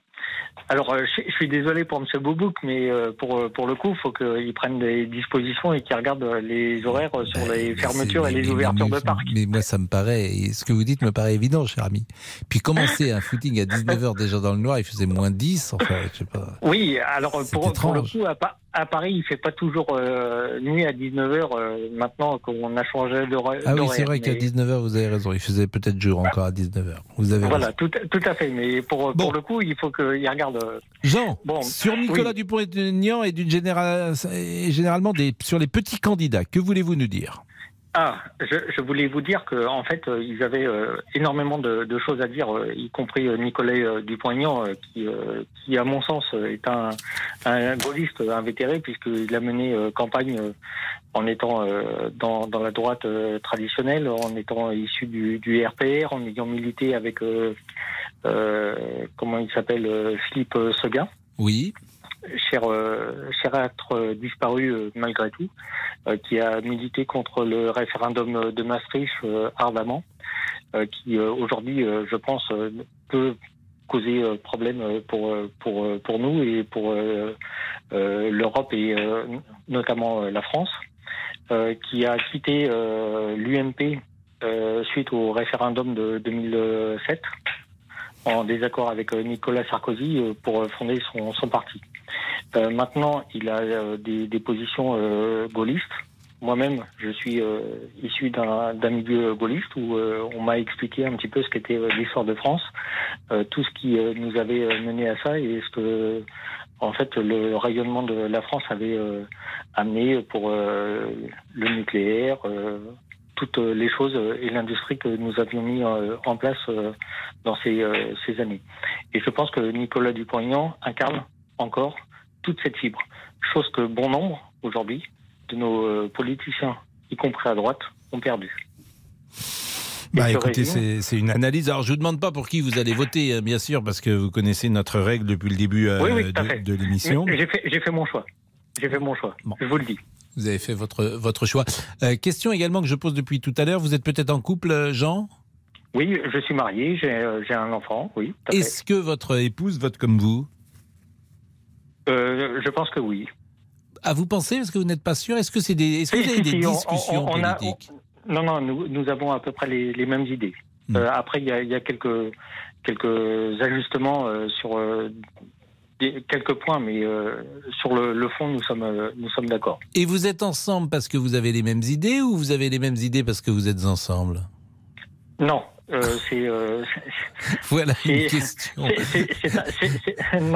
Alors, euh, je, suis désolé pour M. Boubouk, mais euh, pour, euh, pour le coup, il faut qu'il prenne des dispositions et qu'il regarde les horaires sur les fermetures et les mais- ouvertures mais- de parcs. Mais moi, ça me paraît, ce que vous dites me paraît évident, cher ami. Puis commencer un footing à 19h déjà dans le noir, il faisait moins 10, enfin, je sais pas. Oui, alors pour, pour le coup, à, à Paris, il fait pas toujours euh, nuit à 19h maintenant qu'on a changé d'horaire. Ah oui, c'est vrai qu'à mais- 19h, vous avez raison. Il faisait peut-être jour encore à 19h. Vous avez Voilà, raison. tout, tout à fait. Mais pour, pour le coup, il faut qu'il regarde. euh, Jean, Bon, sur Nicolas oui. Dupont-Aignan et, d'une général- et généralement des, sur les petits candidats, que voulez-vous nous dire? Ah, je, voulais vous dire que en fait, euh, ils avaient euh, énormément de, choses à dire, euh, y compris Nicolas euh, qui, à mon sens, est un, un gaulliste invétéré, puisqu'il a mené campagne en étant dans, la droite traditionnelle, en étant issu du, du RPR, en ayant milité avec, comment il s'appelle, Philippe Seguin Oui. Cher, euh, cher être euh, disparu euh, malgré tout, qui a milité contre le référendum de Maastricht ardemment, qui aujourd'hui, je pense, peut causer problème pour, pour, pour nous et pour l'Europe et notamment la France, qui a quitté l'UMP suite au référendum de 2007 en désaccord avec Nicolas Sarkozy pour fonder son, son parti. Euh, maintenant, il a euh, des, positions euh, gaullistes. Moi-même, je suis issu d'un milieu gaulliste où on m'a expliqué un petit peu ce qu'était l'histoire de France, tout ce qui nous avait mené à ça et ce que, en fait, le rayonnement de la France avait amené pour le nucléaire, toutes les choses et l'industrie que nous avions mis en place dans ces, ces années. Et je pense que Nicolas Dupont-Aignan incarne encore toute cette fibre, chose que bon nombre aujourd'hui de nos euh, politiciens, y compris à droite, ont perdu. Bah écoutez, c'est une analyse. Alors je vous demande pas pour qui vous allez voter, hein, bien sûr, parce que vous connaissez notre règle depuis le début euh, oui, oui, de, l'émission. J'ai fait, mon choix. J'ai fait mon choix. Je vous le dis. Vous avez fait votre, votre choix. Euh, question également que je pose depuis tout à l'heure. Vous êtes peut-être en couple, Jean? Oui, je suis marié, j'ai un enfant, oui. Est-ce que votre épouse vote comme vous? Euh, je pense que oui. À vous penser, parce que vous n'êtes pas sûr Est-ce que, c'est des, est-ce que Si, vous avez des si, on- discussions on- on a- politiques Non, non, nous, nous avons à peu près les, les mêmes idées. Hmm. Euh, après, il y a, il y a quelques, quelques ajustements euh, sur des- quelques points, mais sur le, le fond, nous sommes, nous sommes d'accord. Et vous êtes ensemble parce que vous avez les mêmes idées ou vous avez les mêmes idées parce que vous êtes ensemble? Non, euh, c'est. euh, Voilà une question.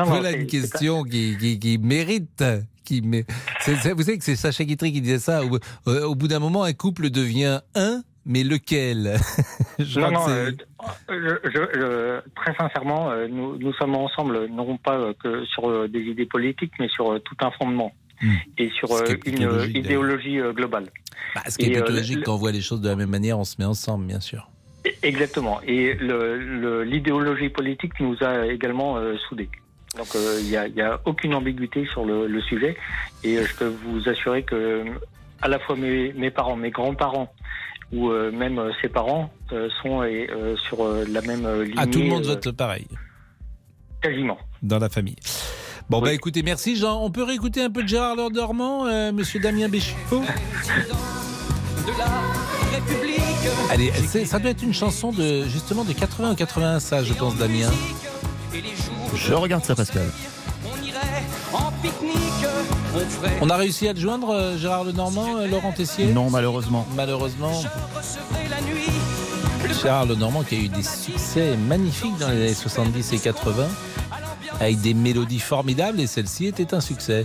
voilà une question qui, qui, qui mérite. Qui c'est- vous savez que c'est Sacha Guitry qui disait ça. Au, euh, au bout d'un moment, un couple devient un, mais lequel? Je non, crois non, que c'est- je, je- je- très sincèrement, nous, nous sommes ensemble, non pas que sur des idées politiques, mais sur tout un fondement et sur Hmm. Euh, est plutôt une euh, idéologie euh, globale. Bah, ce qui est Et, logique quand on voit les choses de la même manière, on se met ensemble, bien sûr. Exactement. Et le- le- l'idéologie politique nous a également euh, soudés. Donc euh, il n'y a, y a aucune ambiguïté sur le, le sujet. Et euh, je peux vous assurer que à la fois mes, mes parents, mes grands-parents ou euh, même euh, ses parents euh, sont euh, sur euh, la même lignée. Ah, tout le monde euh, vote pareil Quasiment. dans la famille. Bon, bah écoutez, merci Jean. On peut réécouter un peu de Gérard Lenormand, euh, monsieur Damien Béchiot. Allez, ça doit être une chanson de justement de 80 ou 81, ça, je pense, Damien. Je regarde ça, Pascal. On a réussi à le joindre, euh, Gérard Lenormand, euh, Laurent Tessier? Non, malheureusement. Malheureusement. Gérard Lenormand qui a eu des succès magnifiques dans les années 70 et 80, avec des mélodies formidables, et celle-ci était un succès.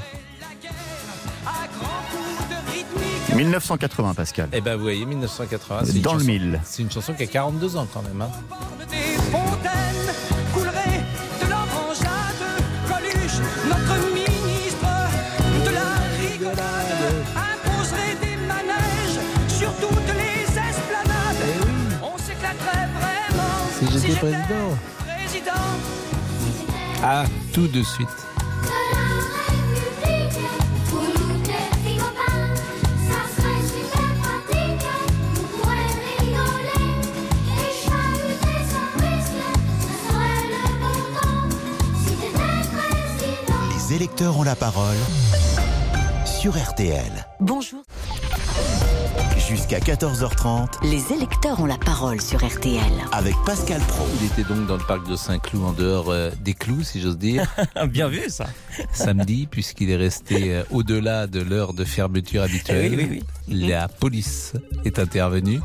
1980, Pascal. Eh ben, vous voyez, 1980. c'est une Dans le chanson- mille. C'est une chanson qui a 42 ans quand même. hein. Vraiment Si j'étais président. président. À tout de suite. Électeurs ont la parole sur RTL. Bonjour. Jusqu'à 14h30 Les électeurs ont la parole sur RTL. avec Pascal Pro. Il était donc dans le parc de Saint-Cloud, en dehors euh, des clous, si j'ose dire. Bien vu ça. Samedi, puisqu'il est resté euh, au-delà de l'heure de fermeture habituelle. Eh oui, oui, La police est intervenue.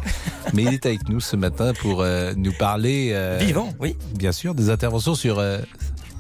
Mais il est avec nous ce matin pour euh, nous parler. euh, Vivant, oui. Bien sûr, des interventions sur euh,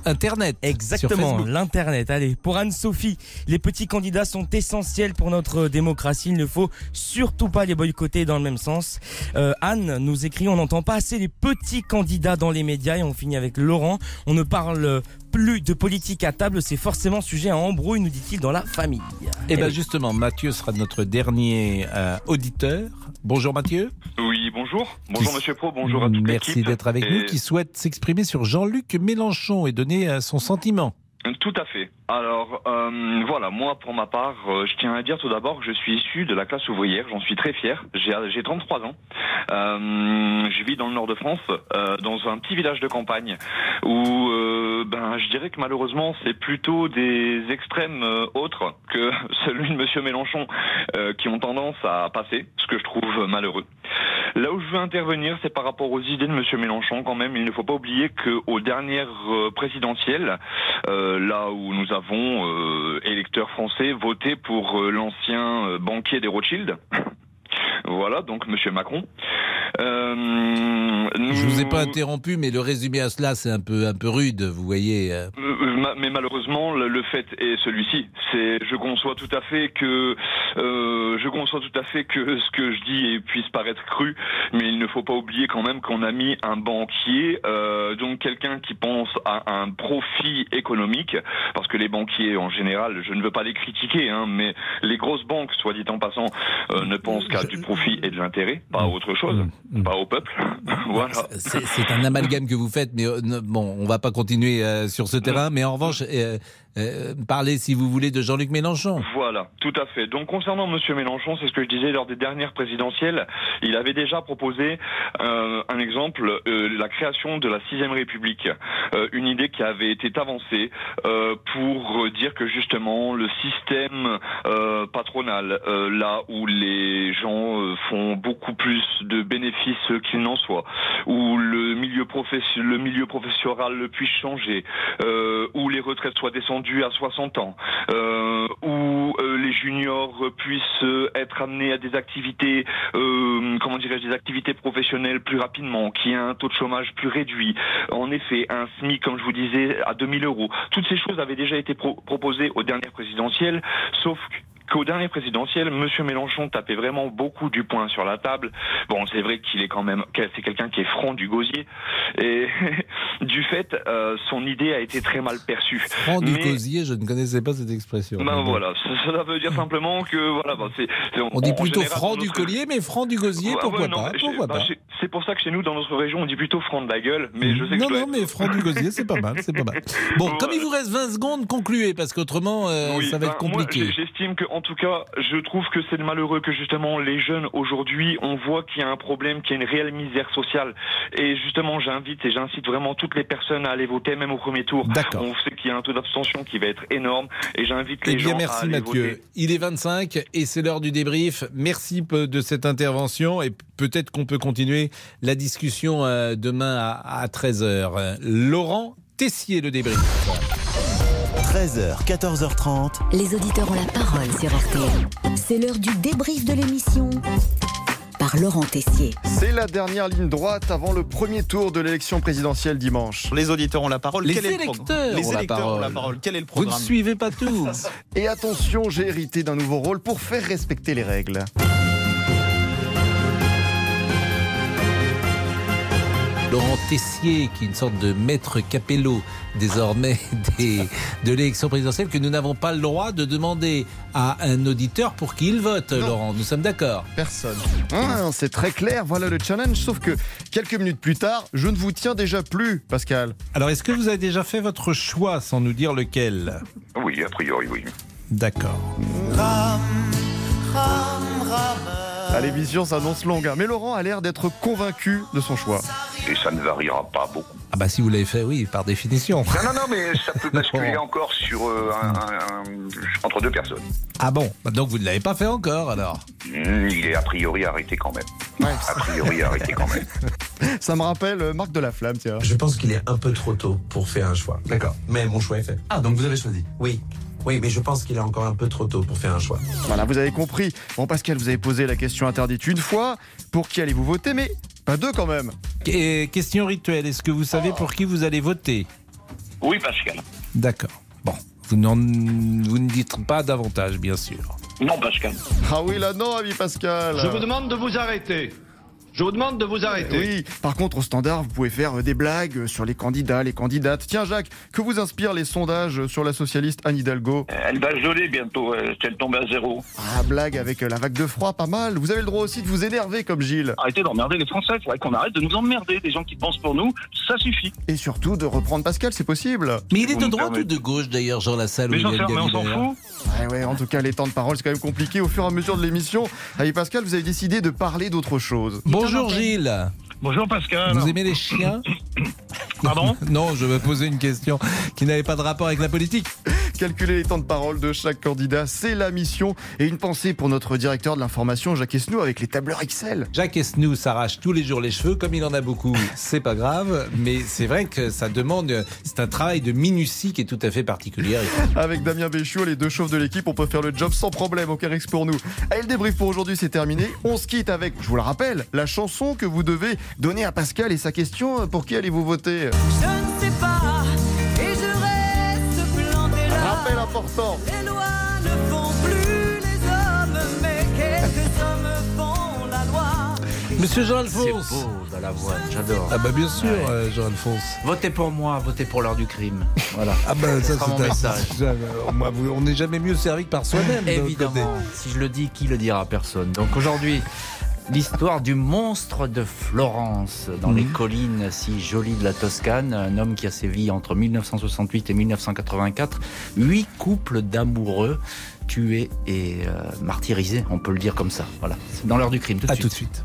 Internet. Exactement, l'Internet. Allez, pour Anne-Sophie, les petits candidats sont essentiels pour notre démocratie. Il ne faut surtout pas les boycotter dans le même sens. Euh, Anne nous écrit, on n'entend pas assez les petits candidats dans les médias et on finit avec Laurent. On ne parle plus de politique à table, c'est forcément sujet à embrouille, nous dit-il, dans la famille. Eh bien justement, Mathieu sera notre dernier euh, auditeur. Bonjour Mathieu. Oui, bonjour. Bonjour Qui- Monsieur Pro, bonjour à toute Merci d'être avec Et- nous, qui souhaite s'exprimer sur Jean-Luc Mélenchon et donner euh, son sentiment. Tout à fait. Alors euh, voilà, moi pour ma part, euh, je tiens à dire tout d'abord que je suis issu de la classe ouvrière, j'en suis très fier. J'ai j'ai 33 ans. Euh, je vis dans le nord de France, dans un petit village de campagne où ben je dirais que malheureusement c'est plutôt des extrêmes euh, autres que celui de Monsieur Mélenchon euh, qui ont tendance à passer, ce que je trouve malheureux. Là où je veux intervenir, c'est par rapport aux idées de Monsieur Mélenchon. Quand même, il ne faut pas oublier qu'aux dernières euh, présidentielles, là où nous avons électeurs français voté pour l'ancien banquier des Rothschild. Voilà, donc Monsieur Macron. Euh, nous- Je vous ai pas interrompu, mais le résumé à cela, c'est un peu, un peu rude, vous voyez. euh. Euh, ma- mais malheureusement, le, le fait est celui-ci. C'est, je conçois tout à fait que, euh, je conçois tout à fait que ce que je dis puisse paraître cru, mais il ne faut pas oublier quand même qu'on a mis un banquier, euh, donc quelqu'un qui pense à un profit économique, parce que les banquiers en général, je ne veux pas les critiquer, hein, mais les grosses banques, soit dit en passant, euh, ne pensent qu'à du profit et de l'intérêt, pas à autre chose, pas au peuple. voilà. C'est un amalgame que vous faites, mais euh, bon, on va pas continuer euh, sur ce terrain. Mais en revanche, euh, euh, parlez, si vous voulez, de Jean-Luc Mélenchon. Voilà, tout à fait. Donc concernant Monsieur Mélenchon, c'est ce que je disais lors des dernières présidentielles, il avait déjà proposé euh, un exemple, euh, la création de la sixième République, une idée qui avait été avancée pour dire que justement le système patronal, là où les gens font beaucoup plus de bénéfices qu'ils n'en soient, où le milieu, professe- le milieu professoral puisse changer, où les retraites soient descendues à 60 ans, euh, où euh, les juniors puissent euh, être amenés à des activités, comment dirais-je, des activités professionnelles plus rapidement, qu'il y ait un taux de chômage plus réduit. En effet, un SMIC, comme je vous disais, à 2000 euros. Toutes ces choses avaient déjà été pro- proposées aux dernières présidentielles, sauf qu'au dernier présidentiel, Monsieur Mélenchon tapait vraiment beaucoup du poing sur la table. Bon, c'est vrai qu'il est quand même, c'est quelqu'un qui est franc du gosier, et du fait, euh, son idée a été très mal perçue. Franck du Mais- Cosier, je ne connaissais pas cette expression. ben voilà, ça, veut dire simplement que voilà, ben c'est. On dit plutôt général, franc du collier, mais franc du gosier, pourquoi ouais, non, pas Pourquoi chez- C'est pour ça que chez nous, dans notre région, on dit plutôt franc de la gueule, mais je sais que Non, je non, mais franc du gosier, c'est pas mal, c'est pas mal. Bon, comme il vous reste 20 secondes, concluez, parce qu'autrement, euh, Oui, ça va ben, être compliqué. Moi, j'ai- j'estime que, en tout cas, je trouve que c'est malheureux que justement les jeunes aujourd'hui, on voit qu'il y a un problème, qu'il y a une réelle misère sociale. Et justement, j'invite et j'incite vraiment toutes les personnes à aller voter, même au premier tour. D'accord. On sait qu'il y a un taux d'abstention qui va être énorme, et j'invite les Eh bien, gens à merci aller Mathieu. voter. Il est 25 et c'est l'heure du débrief. Merci de cette intervention et peut-être qu'on peut continuer la discussion euh, demain à, 13h. Laurent Tessier, le débrief. 13h, 14h30. Les auditeurs ont la parole sur RTL. C'est l'heure du débrief de l'émission par Laurent Tessier. C'est la dernière ligne droite avant le premier tour de l'élection présidentielle dimanche. Les auditeurs ont la parole. Les Quel est le électeurs programme Les ont la électeurs ont la parole. Quel est le Vous ne programme suivez pas tout. Et attention, j'ai hérité d'un nouveau rôle pour faire respecter les règles. Laurent Tessier, qui est une sorte de maître capello désormais des, de l'élection présidentielle, que nous n'avons pas le droit de demander à un auditeur pour qui il vote, Laurent. Nous sommes d'accord Personne. Ah, c'est très clair, voilà le challenge, sauf que quelques minutes plus tard, je ne vous tiens déjà plus, Pascal. Alors, est-ce que vous avez déjà fait votre choix sans nous dire lequel? Oui, a priori, oui. D'accord. À l'émission s'annonce longue, hein. mais Laurent a l'air d'être convaincu de son choix. Et ça ne variera pas beaucoup. Ah bah si vous l'avez fait, oui, par définition. Non, non, non, mais ça peut basculer encore sur euh, un- un- un- entre deux personnes. Ah bon? Bah Donc vous ne l'avez pas fait encore alors? Hmm, Il est a priori arrêté quand même. A priori arrêté quand même. Ça me rappelle euh, Marc de la Flamme, tiens. Je pense qu'il est un peu trop tôt pour faire un choix. D'accord. Mais mon choix est fait. Ah, donc vous avez choisi Oui. Oui, mais je pense qu'il est encore un peu trop tôt pour faire un choix. Voilà, vous avez compris. Bon, Pascal, vous avez posé la question interdite une fois. Pour qui allez-vous voter? Mais pas deux quand même. Et question rituelle, est-ce que vous savez pour qui vous allez voter? Oui, Pascal. D'accord. Bon, vous, n'en- vous ne dites pas davantage, bien sûr. Non, Pascal. Ah oui, là non, ami Pascal. Je vous demande de vous arrêter. Je vous demande de vous arrêter. Oui, par contre, au standard, vous pouvez faire euh, des blagues euh, sur les candidats, les candidates. Tiens, Jacques, que vous inspirent les sondages euh, sur la socialiste Anne Hidalgo? Elle va geler bientôt, si elle tombe à zéro. Ah, blague avec la vague de froid, pas mal. Vous avez le droit aussi de vous énerver comme Gilles. Arrêtez d'emmerder les Français. Il faudrait qu'on arrête de nous emmerder. Des gens qui pensent pour nous, ça suffit. Et surtout de reprendre Pascal, c'est possible. Mais il est Vous de droite ou de gauche d'ailleurs, Jean Lassalle ou Mais on s'en Gabriel Ouais, ouais, en tout cas, les temps de parole, c'est quand même compliqué. Au fur et à mesure de l'émission, avec Pascal, vous avez décidé de parler d'autre chose. Bonjour Gilles. Bonjour Pascal. Vous aimez les chiens Pardon Non, je me posais une question qui n'avait pas de rapport avec la politique. Calculer les temps de parole de chaque candidat, c'est la mission. Et une pensée pour notre directeur de l'information, Jacques Esnou, avec les tableurs Excel. Jacques Esnou s'arrache tous les jours les cheveux, comme il en a beaucoup, c'est pas grave, mais c'est vrai que ça demande, c'est un travail de minutie qui est tout à fait particulier. Avec Damien Béchiot, les deux chauves de l'équipe, on peut faire le job sans problème au Carex pour nous. Allez, le débrief pour aujourd'hui, c'est terminé. On se quitte avec, je vous le rappelle, la chanson que vous devez donner à Pascal et sa question pour qui allez-vous voter? Je ne sais pas, et je reste planté là. Rappel important. Les lois ne font plus les hommes, mais quelques hommes font la loi. Monsieur Jean-Alphonse C'est beau dans la voix, j'adore. Ah bah bien sûr, Ouais. euh, Jean-Alphonse. Votez pour moi, votez pour l'heure du crime. Voilà. Ah bah ça mon c'est un- message. Euh, On n'est jamais mieux servi que par soi-même. Évidemment. côté. Si je le dis, qui le dira Personne? Donc aujourd'hui, l'histoire du monstre de Florence dans les Mhm. collines si jolies de la Toscane. Un homme qui a sévi entre 1968 et 1984. Huit couples d'amoureux tués et euh, martyrisés, on peut le dire comme ça. Voilà. C'est dans l'heure du crime. Tout de À suite. tout de suite.